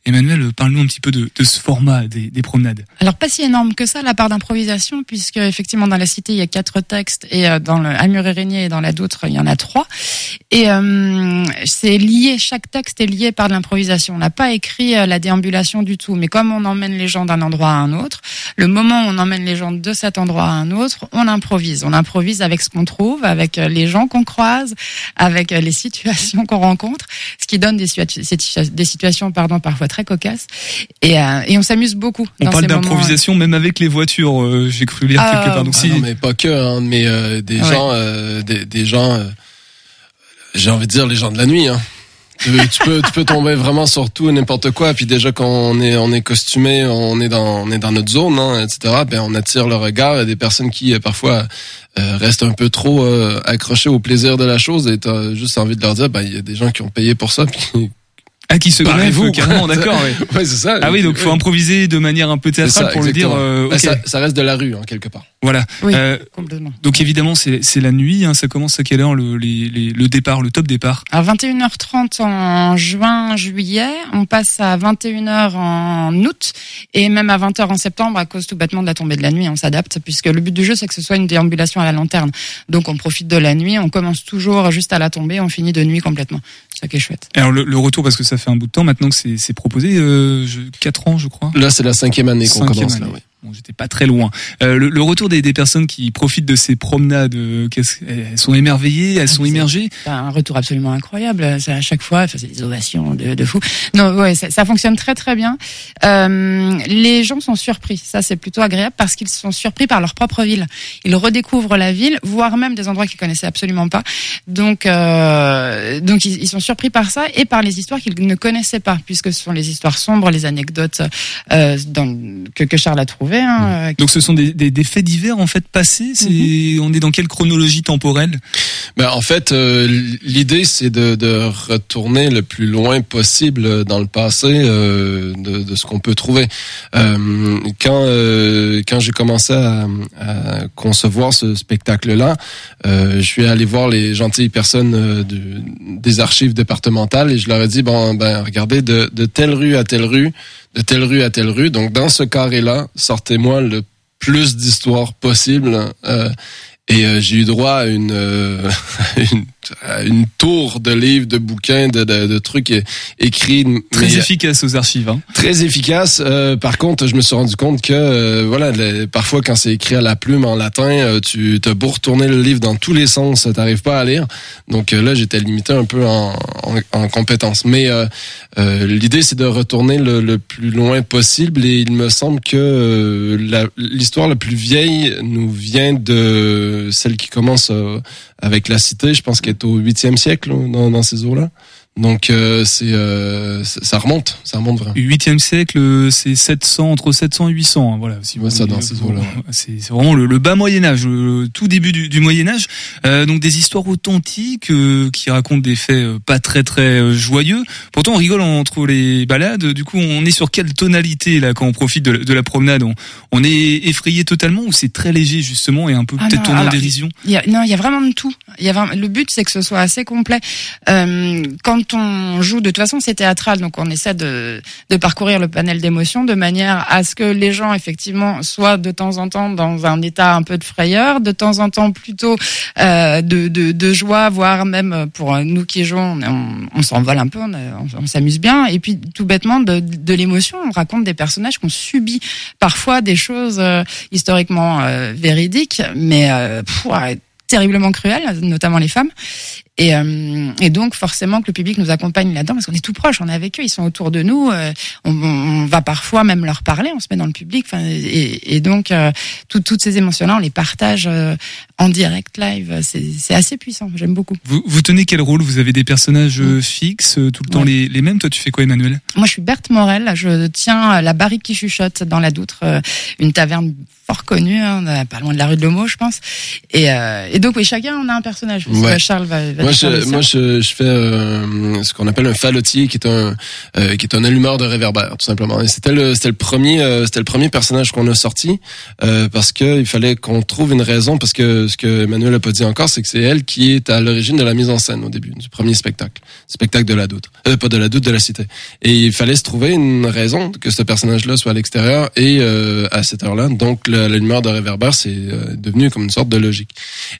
Emmanuel, parle-nous un petit peu de, de ce format des, des promenades. Alors pas si énorme que ça la part d'improvisation puisque effectivement dans la cité il y a quatre textes et euh, dans le Amur et Régnier et dans la d'autres il y en a trois et euh, c'est lié chaque texte est lié par de l'improvisation. On n'a pas écrit euh, la déambulation du tout mais comme on emmène les gens d'un endroit à un autre, le moment où on emmène les gens de cet endroit à un autre, on improvise. On improvise avec ce qu'on trouve, avec euh, les gens qu'on croise, avec les [laughs] situations qu'on rencontre, ce qui donne des, situa- des situations pardon parfois très cocasses et, euh, et on s'amuse beaucoup. On dans parle d'improvisation même avec les voitures, euh, j'ai cru lire Ah, quelque part. Donc Ah si... non, mais pas que, hein, mais euh, des Ouais. gens, euh, des, des gens, euh, j'ai envie de dire les gens de la nuit. Hein. Tu, tu peux, tu peux tomber vraiment sur tout et n'importe quoi. Puis déjà quand on est, on est costumé, on est dans, on est dans notre zone, hein, etc. Ben on attire le regard. Des personnes qui euh, parfois euh, restent un peu trop euh, accrochées au plaisir de la chose et t'as juste envie de leur dire, ben il y a des gens qui ont payé pour ça. [laughs] Puis Ah, qui se Barrez-vous, grève, carrément, d'accord. Ouais. [laughs] ouais, c'est ça. Ah oui, donc faut improviser de manière un peu théâtrale ça, pour le dire. euh, Ben, ok. ça, ça reste de la rue, hein, quelque part. Voilà. Oui, Euh, complètement. donc évidemment, c'est c'est la nuit. Hein, ça commence à quelle heure le, les, les- le départ, le top départ? À 21h30 en juin, juillet, on passe à 21h en août et même à 20h en septembre à cause tout bêtement de la tombée de la nuit. On s'adapte puisque le but du jeu c'est que ce soit une déambulation à la lanterne. Donc on profite de la nuit, on commence toujours juste à la tombée, on finit de nuit complètement. Ça qui est chouette. Alors le, le retour, parce que ça fait un bout de temps maintenant que c'est c'est proposé, euh, je, 4 ans je crois. Là, c'est la cinquième année qu'on commence. Là. Bon, j'étais pas très loin. Euh, le, le retour des, des personnes qui profitent de ces promenades, euh, qu'est-ce- elles sont émerveillées, elles sont c'est- immergées. Un retour absolument incroyable. C'est à chaque fois, enfin, c'est des ovations de, de fou. Non, ouais, ça, ça fonctionne très très bien. Euh, les gens sont surpris. Ça, c'est plutôt agréable parce qu'ils sont surpris par leur propre ville. Ils redécouvrent la ville, voire même des endroits qu'ils connaissaient absolument pas. Donc, euh, donc ils, ils sont surpris par ça et par les histoires qu'ils ne connaissaient pas, puisque ce sont les histoires sombres, les anecdotes euh, dans, que, que Charles a trouvées. Hein, euh, Donc ce sont des, des, des faits divers en fait passés. C'est Mhm. on est dans quelle chronologie temporelle? Ben, en fait, euh, l'idée, c'est de, de retourner le plus loin possible dans le passé euh, de, de ce qu'on peut trouver. Euh, quand euh, quand j'ai commencé à, à concevoir ce spectacle-là, euh, je suis allé voir les gentilles personnes euh, du- des archives départementales et je leur ai dit, bon, ben regardez, de, de telle rue à telle rue, de telle rue à telle rue, donc dans ce carré-là, sortez-moi le plus d'histoires possible. Euh, et euh, j'ai eu droit à une, euh, [laughs] une, une tour de livres, de bouquins, de, de, de trucs écrits. Très mais- efficace aux archives. Hein. Très efficace. Euh, par contre, je me suis rendu compte que euh, voilà, parfois quand c'est écrit à la plume en latin, euh, tu t'as beau retourner le livre dans tous les sens, t'arrives pas à lire. Donc euh, là, j'étais limité un peu en, en, en compétences. Mais euh, euh, l'idée, c'est de retourner le, le plus loin possible. Et il me semble que euh, la- l'histoire la plus vieille nous vient de celle qui commence euh, avec la cité. Je pense qu'elle est au 8e siècle dans, dans ces eaux-là. Donc euh, c'est euh, ça remonte, ça remonte vraiment. 8e siècle, euh, c'est 700 entre 700 et 800. hein, voilà, si vous Ouais, ça, ces eaux-là, C'est c'est vraiment le, le bas Moyen Âge, le tout début du, du Moyen Âge. Euh, donc des histoires authentiques euh, qui racontent des faits euh, pas très très euh, joyeux. Pourtant, on rigole entre les balades. Du coup, on est sur quelle tonalité là quand on profite de, la- de la promenade? On, on est effrayé totalement ou c'est très léger justement et un peu Ah peut-être tourné en dérision. Il y a, non, il y a vraiment de tout. Il y a vraiment, le but, c'est que ce soit assez complet. Euh, quand quand on joue, de toute façon, c'est théâtral, donc on essaie de, de parcourir le panel d'émotions de manière à ce que les gens, effectivement, soient de temps en temps dans un état un peu de frayeur, de temps en temps plutôt euh, de, de, de joie, voire même pour nous qui jouons, on, s'envole un peu, on, s'amuse bien, et puis tout bêtement de, de l'émotion, on raconte des personnages qui ont subi parfois des choses euh, historiquement euh, véridiques, mais euh, pff, terriblement cruelles, notamment les femmes. Et, euh, et, donc forcément que le public nous accompagne là-dedans parce qu'on est tout proche, on est avec eux, ils sont autour de nous. Euh, on, on, va parfois même leur parler, on se met dans le public. Et, et, donc euh, tout, toutes ces émotions-là, on les partage euh, en direct live. C'est assez puissant. J'aime beaucoup. Vous, vous, tenez quel rôle? Vous avez des personnages mmh. fixes, tout le temps les, les, mêmes? Toi, tu fais quoi, Emmanuel? Moi, je suis Berthe Morel. Je tiens la barrique qui chuchote dans la Doutre, une taverne fort connue, hein, pas loin de la rue de l'Homo, je pense. Et, et, donc oui, chacun on a un personnage. Ouais. Charles va, va moi, je, moi, je, je fais euh, ce qu'on appelle un fallotier, qui est un euh, qui est un allumeur de réverbère, tout simplement. Et c'était le c'était le premier euh, c'était le premier personnage qu'on a sorti euh, parce que il fallait qu'on trouve une raison parce que ce que Emmanuel a pas dit encore, c'est que c'est elle qui est à l'origine de la mise en scène au début du premier spectacle, spectacle de la doute, euh, pas de la doute de la cité. Et il fallait se trouver une raison que ce personnage-là soit à l'extérieur et euh, à cette heure-là. Donc l'allumeur de réverbère, c'est devenu comme une sorte de logique.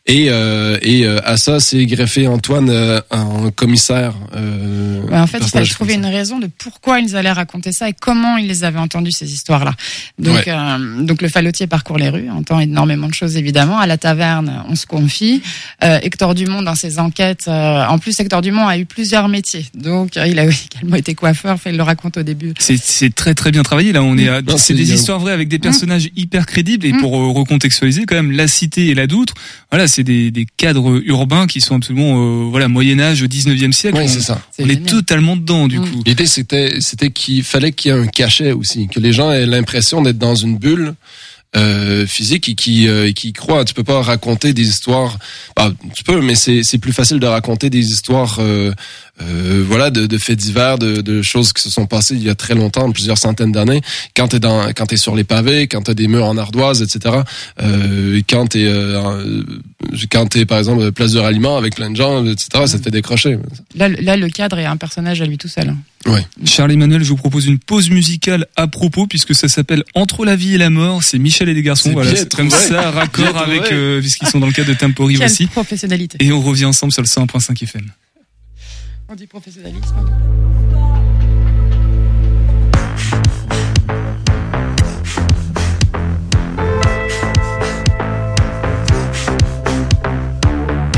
Et et à ça, c'est greffé Antoine un commissaire. Euh, ouais, en fait, il fallait trouver une raison de pourquoi ils allaient raconter ça et comment ils les avaient entendues ces histoires-là. Donc, ouais. euh, donc le fallotier parcourt les rues, entend énormément de choses évidemment. À la taverne, on se confie. Euh, Hector Dumont dans ses enquêtes, euh, en plus Hector Dumont a eu plusieurs métiers, donc il a [laughs] également été coiffeur. Enfin, il le raconte au début. C'est très très bien travaillé. Là, on est, à, c'est des histoires vraies avec des personnages mmh. hyper crédibles et mmh. pour euh, recontextualiser quand même la cité et la Doutre. Voilà, c'est des, des cadres urbains qui sont absolument voilà moyen âge au 19e siècle. Oui, c'est ça. On est, est totalement dedans, du mmh. coup. L'idée, c'était, c'était qu'il fallait qu'il y ait un cachet aussi, que les gens aient l'impression d'être dans une bulle. Euh, physique et qui euh, qui croit. Tu peux pas raconter des histoires bah, tu peux mais c'est c'est plus facile de raconter des histoires euh, euh, voilà de, de, faits divers de, de, choses qui se sont passées il y a très longtemps plusieurs centaines d'années. Quand t'es dans quand t'es sur les pavés quand t'as des murs en ardoise etc euh, quand t'es euh, quand t'es par exemple place de ralliement avec plein de gens etc ça te fait décrocher. Là, là le cadre est un personnage à lui tout seul Ouais. Charles Emmanuel, je vous propose une pause musicale à propos puisque ça s'appelle Entre la vie et la mort. C'est Michel et les garçons. Voilà, c'est comme ça, raccord avec euh, puisqu'ils sont dans le cadre de Tempori Quelle aussi. professionnalité. Et on revient ensemble sur le 101.5 FM. On dit professionnalisme.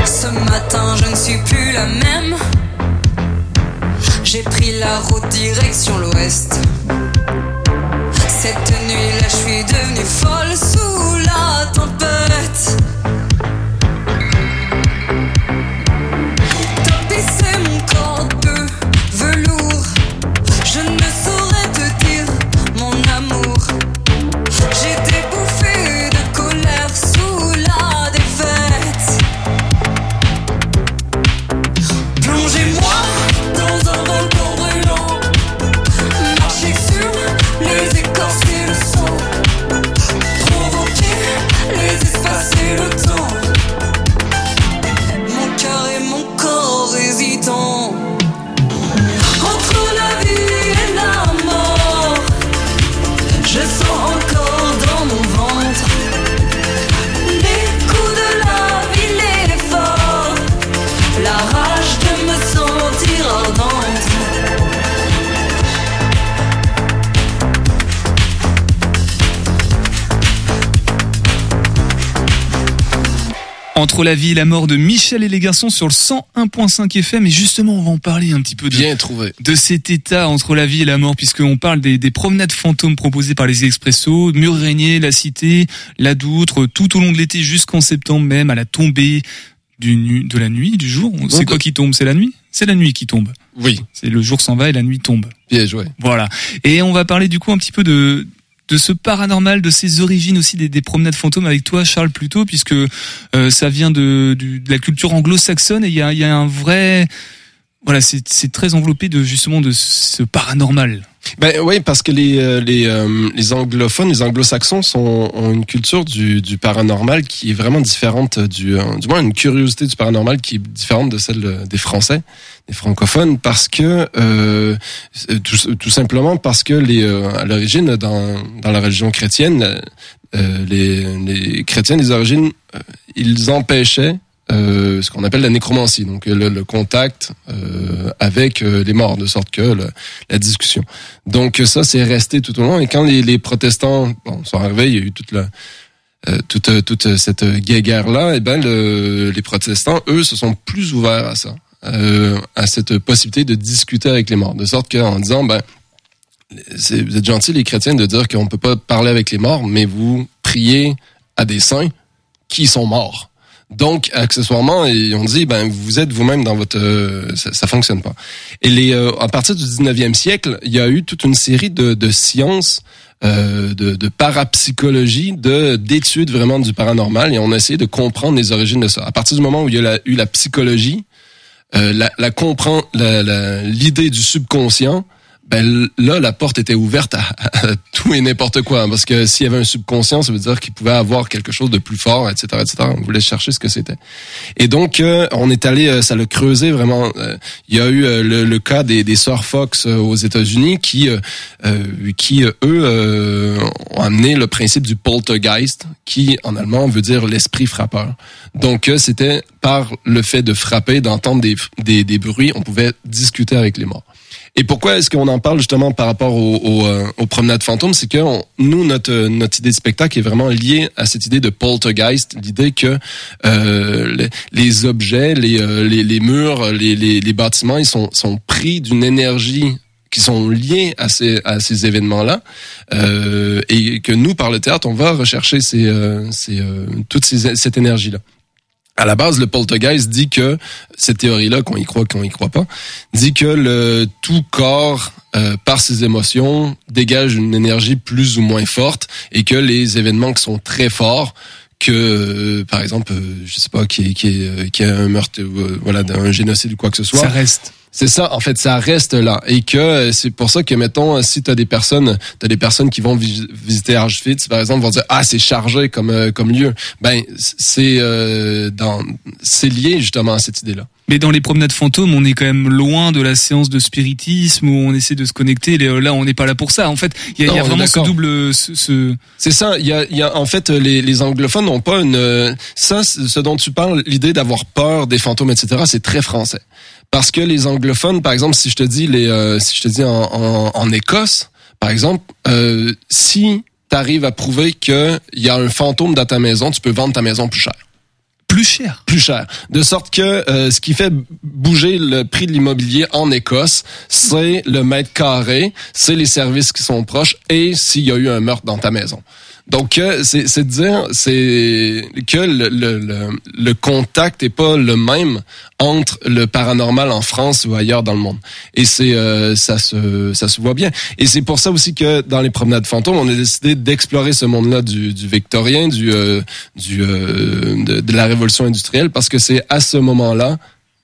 Ce matin, je ne suis plus la même. J'ai pris la route direction l'ouest. Cette nuit-là, je suis devenue folle sous la tempête. La vie et la mort de Michel et les garçons sur le 101.5 FM. Et justement, on va en parler un petit peu de, Bien trouvé. de cet état entre la vie et la mort, puisqu'on parle des, des, promenades fantômes proposées par les expressos, Mur Régnier, la Cité, la Doutre, tout au long de l'été jusqu'en septembre même, à la tombée du nu, de la nuit, du jour. C'est quoi qui tombe? C'est la nuit? C'est la nuit qui tombe. Oui. C'est le jour s'en va et la nuit tombe. Bien joué. Voilà. Et on va parler du coup un petit peu de de ce paranormal, de ses origines aussi des, des promenades fantômes avec toi, Charles, plutôt, puisque euh, ça vient de, la culture anglo-saxonne et il y a un vrai voilà, c'est très enveloppé de justement de ce paranormal. Ben oui, parce que les euh, les, euh, les anglophones, les anglo-saxons sont ont une culture du, du paranormal qui est vraiment différente du euh, du moins une curiosité du paranormal qui est différente de celle des Français, des francophones, parce que euh, tout, tout simplement parce que les à l'origine dans dans la religion chrétienne, les les chrétiens des origines, ils empêchaient euh, ce qu'on appelle la nécromancie, donc le, le contact euh, avec euh, les morts, de sorte que le- la discussion. Donc ça, c'est resté tout au long. Et quand les, les protestants bon, sont arrivés, il y a eu toute la euh, toute, euh, toute cette guéguerre là, et ben le- les protestants, eux, se sont plus ouverts à ça, euh, à cette possibilité de discuter avec les morts, de sorte qu'en disant ben vous êtes gentils les chrétiens de dire qu'on peut pas parler avec les morts, mais vous priez à des saints qui sont morts. Donc, accessoirement, on dit, ben, vous êtes vous-même dans votre, euh, ça, ça fonctionne pas. Et les, euh, à partir du 19e siècle, il y a eu toute une série de, de sciences, euh, de, de parapsychologie, de d'études vraiment du paranormal, et on a essayé de comprendre les origines de ça. À partir du moment où il y a eu la psychologie, euh, la, la comprend la- l'idée du subconscient, ben là la porte était ouverte à, tout et n'importe quoi hein, parce que s'il y avait un subconscient ça veut dire qu'il pouvait avoir quelque chose de plus fort etc etc on voulait chercher ce que c'était. Et donc euh, on est allé euh, ça l'a creusé vraiment euh, il y a eu le, cas des, des sœurs Fox aux États-Unis qui qui eux ont amené le principe du poltergeist qui en allemand veut dire l'esprit frappeur. Donc c'était par le fait de frapper d'entendre des bruits on pouvait discuter avec les morts et pourquoi est-ce qu'on en parle justement par rapport aux, aux, euh, aux promenades fantômes? C'est que on- nous, notre, euh, notre idée de spectacle est vraiment liée à cette idée de poltergeist, l'idée que euh, les, les objets, les, euh, les, les murs, les, les, les bâtiments, ils sont, sont pris d'une énergie qui sont liés à ces, à ces événements-là, euh, et que nous, par le théâtre, on va rechercher ces, euh, ces, euh, toute ces, cette énergie-là. À la base, le poltergeist dit que cette théorie-là, qu'on y croit, qu'on y croit pas, dit que le tout corps, euh, par ses émotions, dégage une énergie plus ou moins forte, et que les événements qui sont très forts, que euh, par exemple, euh, je sais pas, qui est qui est euh, qui a un meurtre, euh, voilà, un génocide ou quoi que ce soit, Ça reste. C'est ça, en fait, ça reste là. Et que euh, c'est pour ça que, mettons, euh, si tu as des personnes, t'as des personnes qui vont vi- visiter Auschwitz, par exemple, vont dire, ah, c'est chargé comme, euh, comme lieu. Ben, c'est euh, dans c'est lié justement à cette idée-là. Mais dans les promenades fantômes, on est quand même loin de la séance de spiritisme où on essaie de se connecter. Là, on n'est pas là pour ça. En fait, il y a, y vraiment ce double, ce, ce- C'est ça. Il y a, il y a en fait les, les anglophones n'ont pas une ça, ce dont tu parles, l'idée d'avoir peur des fantômes, etc. C'est très français. Parce que les anglophones, par exemple, si je te dis les, euh, si je te dis en, en, en Écosse, par exemple, euh, si tu arrives à prouver qu'il y a un fantôme dans ta maison, tu peux vendre ta maison plus cher. plus cher. Plus cher. De sorte que euh, ce qui fait bouger le prix de l'immobilier en Écosse, c'est le mètre carré, c'est les services qui sont proches et s'il y a eu un meurtre dans ta maison. Donc, c'est de dire c'est que le, le, le, le contact est pas le même entre le paranormal en France ou ailleurs dans le monde. Et c'est euh, ça se ça se voit bien. Et c'est pour ça aussi que dans les promenades fantômes, on a décidé d'explorer ce monde-là du, du victorien, du euh, du euh, de, de la révolution industrielle, parce que c'est à ce moment-là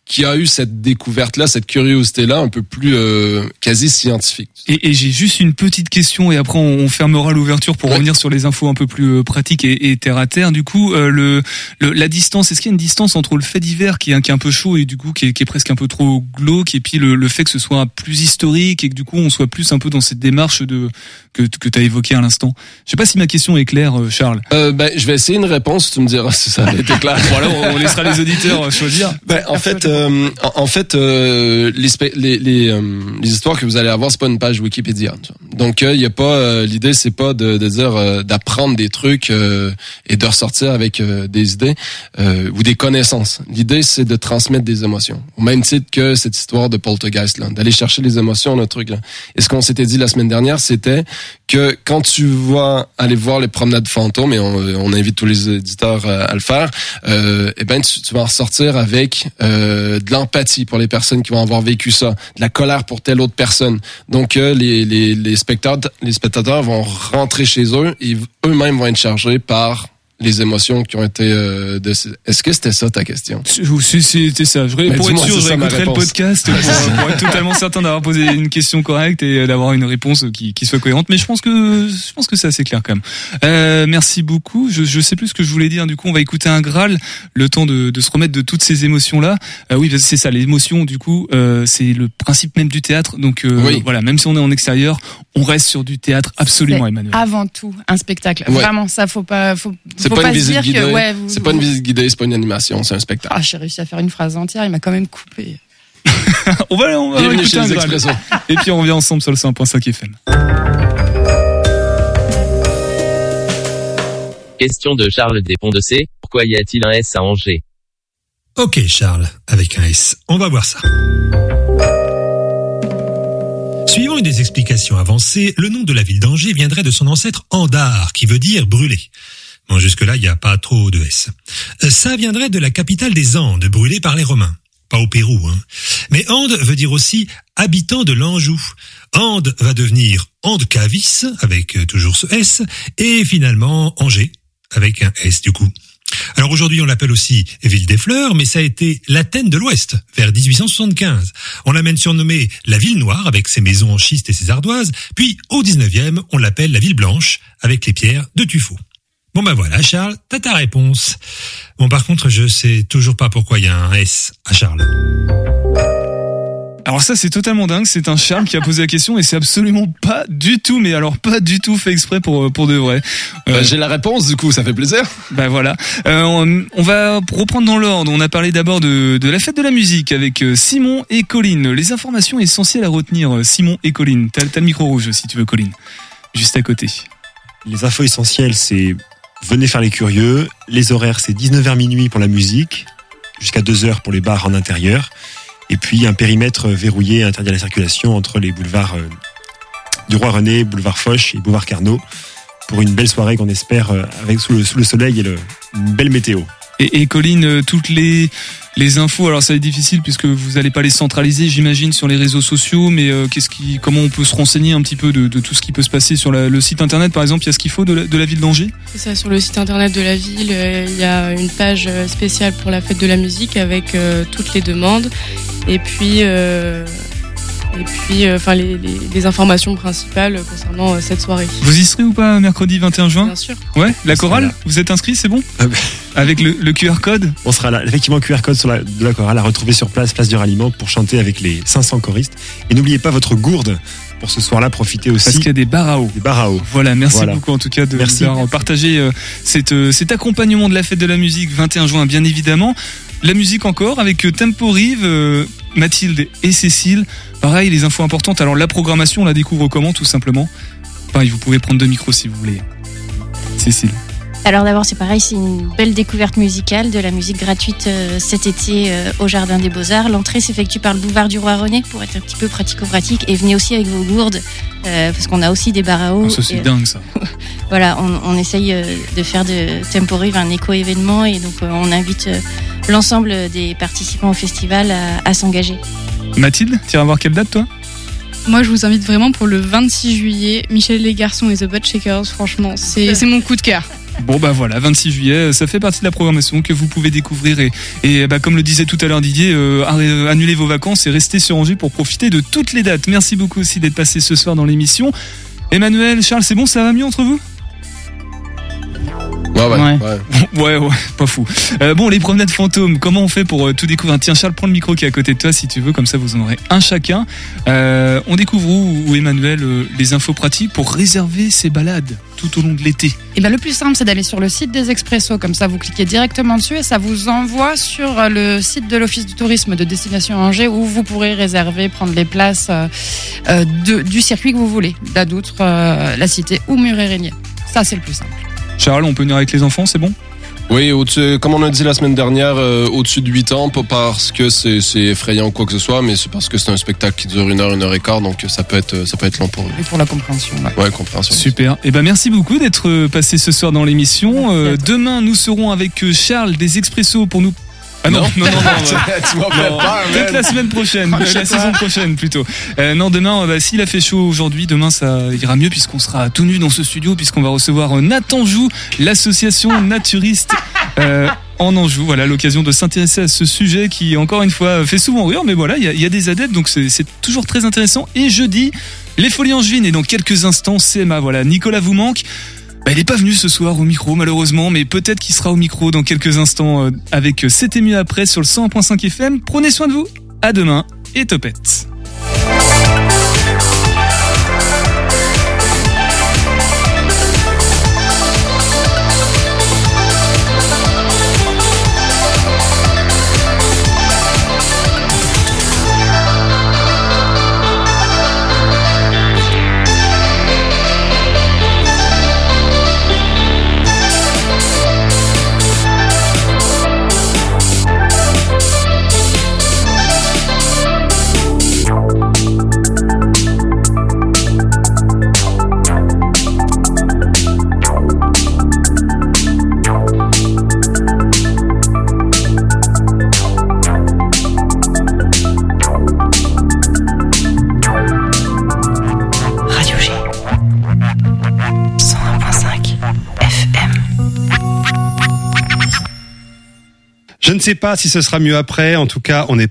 qu'il y a eu cette découverte-là, cette curiosité-là, un peu plus euh, quasi scientifique. Et, et j'ai juste une petite question et après on, on fermera l'ouverture pour revenir sur les infos un peu plus euh, pratiques et, et terre à terre. Du coup, euh, le, le- la distance, est-ce qu'il y a une distance entre le fait divers qui est, un- qui est un peu chaud et du coup qui est, qui est presque un peu trop glauque et puis le, le fait que ce soit plus historique et que du coup on soit plus un peu dans cette démarche de que, que tu as évoqué à l'instant. Je sais pas si ma question est claire, euh, Charles. Euh, ben, je vais essayer une réponse, tu me diras si ça a été [laughs] clair. voilà, on, on laissera les auditeurs euh, choisir. Ben, en fait, euh, en, fait, euh, les, les, les, euh, les histoires que vous allez avoir, c'est pas une page Wikipédia. tu vois. Donc, il y a pas euh, l'idée, c'est pas de, de dire euh, d'apprendre des trucs euh, et de ressortir avec des idées euh, ou des connaissances. L'idée, c'est de transmettre des émotions, au même titre que cette histoire de poltergeist là, d'aller chercher les émotions, le truc là. Et ce qu'on s'était dit la semaine dernière, c'était que quand tu vas aller voir les promenades fantômes, et on, on invite tous les éditeurs euh, à le faire, euh, eh ben tu, tu vas en ressortir avec euh, de l'empathie pour les personnes qui vont avoir vécu ça, de la colère pour telle autre personne. Donc euh, les, les, les spectateurs les spectateurs vont rentrer chez eux et eux-mêmes vont être chargés par les émotions qui ont été. euh, de- Est-ce que c'était ça ta question? Si, C'était ça. Je, pour être sûr, réécouterai le podcast pour, euh, [laughs] pour être totalement certain d'avoir posé une question correcte et d'avoir une réponse qui, qui soit cohérente. Mais je pense que je pense que c'est assez clair quand même. Euh, merci beaucoup. Je, je sais plus ce que je voulais dire. Du coup, on va écouter un Graal, le temps de, de se remettre de toutes ces émotions là. oui, parce que c'est ça. L'émotion, du coup, euh, c'est le principe même du théâtre. Donc euh, Oui. voilà, même si on est en extérieur, on reste sur du théâtre absolument, Emmanuel. Avant tout, un spectacle. Ouais. Vraiment, ça, faut pas, faut, pas, pas, une se visite dire guidée. que, ouais, vous- c'est pas une visite guidée, c'est pas une animation, c'est un spectacle. Ah, j'ai réussi à faire une phrase entière, il m'a quand même coupé. [laughs] on va, on va Bienvenue écouter chez un les Graal. Expresso. Et puis on revient ensemble sur le 101.5 FM. Question de Charles Despont de C. Pourquoi y a-t-il un S à Angers? Ok Charles, avec un S. On va voir ça. Suivant une des explications avancées, le nom de la ville d'Angers viendrait de son ancêtre Andar, qui veut dire brûler. Bon, jusque-là, il n'y a pas trop de S. Euh, Ça viendrait de la capitale des Andes, brûlée par les Romains. Pas au Pérou, hein. Mais Ande veut dire aussi habitant de l'Anjou. Ande va devenir Andecavis, avec euh, toujours ce S, et finalement Angers, avec un S du coup. Alors aujourd'hui, on l'appelle aussi Ville des Fleurs, mais ça a été l'Athènes de l'Ouest, vers 1875. On l'a surnommée la Ville Noire, avec ses maisons en schiste et ses ardoises, puis au 19e, on l'appelle la Ville Blanche, avec les pierres de tuffeau. Bon ben voilà, Charles, t'as ta réponse. Bon par contre, je sais toujours pas pourquoi il y a un S à Charles. Alors ça c'est totalement dingue, c'est un Charles qui a posé la question et c'est absolument pas du tout, mais alors pas du tout fait exprès pour pour de vrai. Bah, J'ai la réponse du coup, ça fait plaisir. Bah voilà. Euh, on, on va reprendre dans l'ordre. On a parlé d'abord de, de la fête de la musique avec euh, Simon et Colline. Les informations essentielles à retenir, euh, Simon et Colline. T'as t'as le micro rouge si tu veux, Colline. Juste à côté. Les infos essentielles, c'est venez faire les curieux. Les horaires, c'est 19h minuit pour la musique, jusqu'à 2h pour les bars en intérieur. Et puis un périmètre verrouillé interdit à la circulation entre les boulevards euh, du Roi René, boulevard Foch et boulevard Carnot pour une belle soirée qu'on espère euh, avec sous le, sous le soleil et le, une belle météo. Et, et Colline, euh, toutes les les infos. Alors ça va être difficile puisque vous allez pas les centraliser, j'imagine, sur les réseaux sociaux. Mais euh, qu'est-ce qui, comment on peut se renseigner un petit peu de, tout ce qui peut se passer sur le site internet, par exemple Il y a ce qu'il faut de la, ville d'Angers? C'est ça, sur le site internet de la ville, euh, il y a une page spéciale pour la fête de la musique avec toutes les demandes et puis, et puis euh, enfin, les, les- les informations principales concernant euh, cette soirée. Vous y serez ou pas mercredi 21 juin? Bien sûr. Ouais, la On chorale. Vous êtes inscrit, c'est bon? Ah ben. Avec le, le QR code? On sera là, effectivement, QR code sur la, de la chorale à retrouver sur place, place du ralliement, pour chanter avec les 500 choristes. Et n'oubliez pas votre gourde pour ce soir-là, profitez aussi. Parce qu'il y a des bars à eau. Des bars à eau. Voilà, merci Voilà. beaucoup en tout cas de Merci. partagé euh, cette, euh, cet accompagnement de la fête de la musique 21 juin, bien évidemment. La musique encore avec euh, Tempo Rive, euh, Mathilde et Cécile. Pareil, les infos importantes. Alors la programmation, on la découvre comment tout simplement? Pareil, vous pouvez prendre deux micros si vous voulez. Cécile. Alors d'abord c'est pareil, c'est une belle découverte musicale, de la musique gratuite euh, cet été euh, au Jardin des Beaux-Arts. L'entrée s'effectue par le boulevard du Roi René pour être un petit peu pratico-pratique et venez aussi avec vos gourdes euh, parce qu'on a aussi des bars à eau. Oh, ça c'est dingue ça. [laughs] Voilà, on, on essaye de faire de Temporive un éco-événement et donc on invite l'ensemble des participants au festival à, à s'engager. Mathilde, tu iras voir quelle date toi? Moi, je vous invite vraiment pour le 26 juillet, Michel les garçons et The Butt Shakers. Franchement, c'est c'est mon coup de cœur. Bon bah voilà, 26 juillet, ça fait partie de la programmation que vous pouvez découvrir et, et bah, comme le disait tout à l'heure Didier, euh, arrê- annulez vos vacances et restez sur Angers pour profiter de toutes les dates. Merci beaucoup aussi d'être passé ce soir dans l'émission. Emmanuel, Charles, c'est bon, ça va mieux entre vous? Ouais, ouais, Ouais. ouais. [laughs] Ouais, ouais, pas fou. Euh, bon, les promenades fantômes, comment on fait pour euh, tout découvrir? Tiens, Charles, prends le micro qui est à côté de toi si tu veux, comme ça vous en aurez un chacun. Euh, on découvre où, où, Emmanuel, euh, les infos pratiques pour réserver ses balades tout au long de l'été. Et ben le plus simple, c'est d'aller sur le site des Expressos. Comme ça, vous cliquez directement dessus et ça vous envoie sur le site de l'Office du tourisme de Destination Angers où vous pourrez réserver, prendre les places de- du circuit que vous voulez, d'Adoutre, euh, la Cité ou Muret-Régnier. Ça, c'est le plus simple. Charles, on peut venir avec les enfants, c'est bon? Oui, comme on a dit la semaine dernière, euh, au-dessus de 8 ans, pas parce que c'est effrayant ou quoi que ce soit, mais c'est parce que c'est un spectacle qui dure une heure, une heure et quart, donc ça peut être, ça peut être long pour eux. Et pour la compréhension. ouais. Ouais, compréhension. Super. Et ben merci beaucoup d'être euh, passé ce soir dans l'émission. Euh, demain, nous serons avec Charles des Expressos pour nous Ah non, non, non, non. non, [laughs] Tu m'en fais non. peur, man. Peut-être la semaine prochaine, Oh, la saison prochaine plutôt. Euh, non, demain, euh, bah, s'il a fait chaud aujourd'hui, demain ça ira mieux puisqu'on sera tout nu dans ce studio puisqu'on va recevoir euh, Nathan Joux, l'association naturiste. euh, en Anjou, voilà l'occasion de s'intéresser à ce sujet qui, encore une fois, fait souvent rire, mais voilà, il y a, il y a des adeptes, donc c'est c'est toujours très intéressant. Et jeudi, les Folies Angevines, et dans quelques instants, CMA, voilà, Nicolas vous manque. Bah, il n'est pas venu ce soir au micro malheureusement, mais peut-être qu'il sera au micro dans quelques instants euh, avec euh, C'était mieux après sur le 101.5 FM. Prenez soin de vous, à demain et topette. Je ne sais pas si ce sera mieux après. En tout cas, on est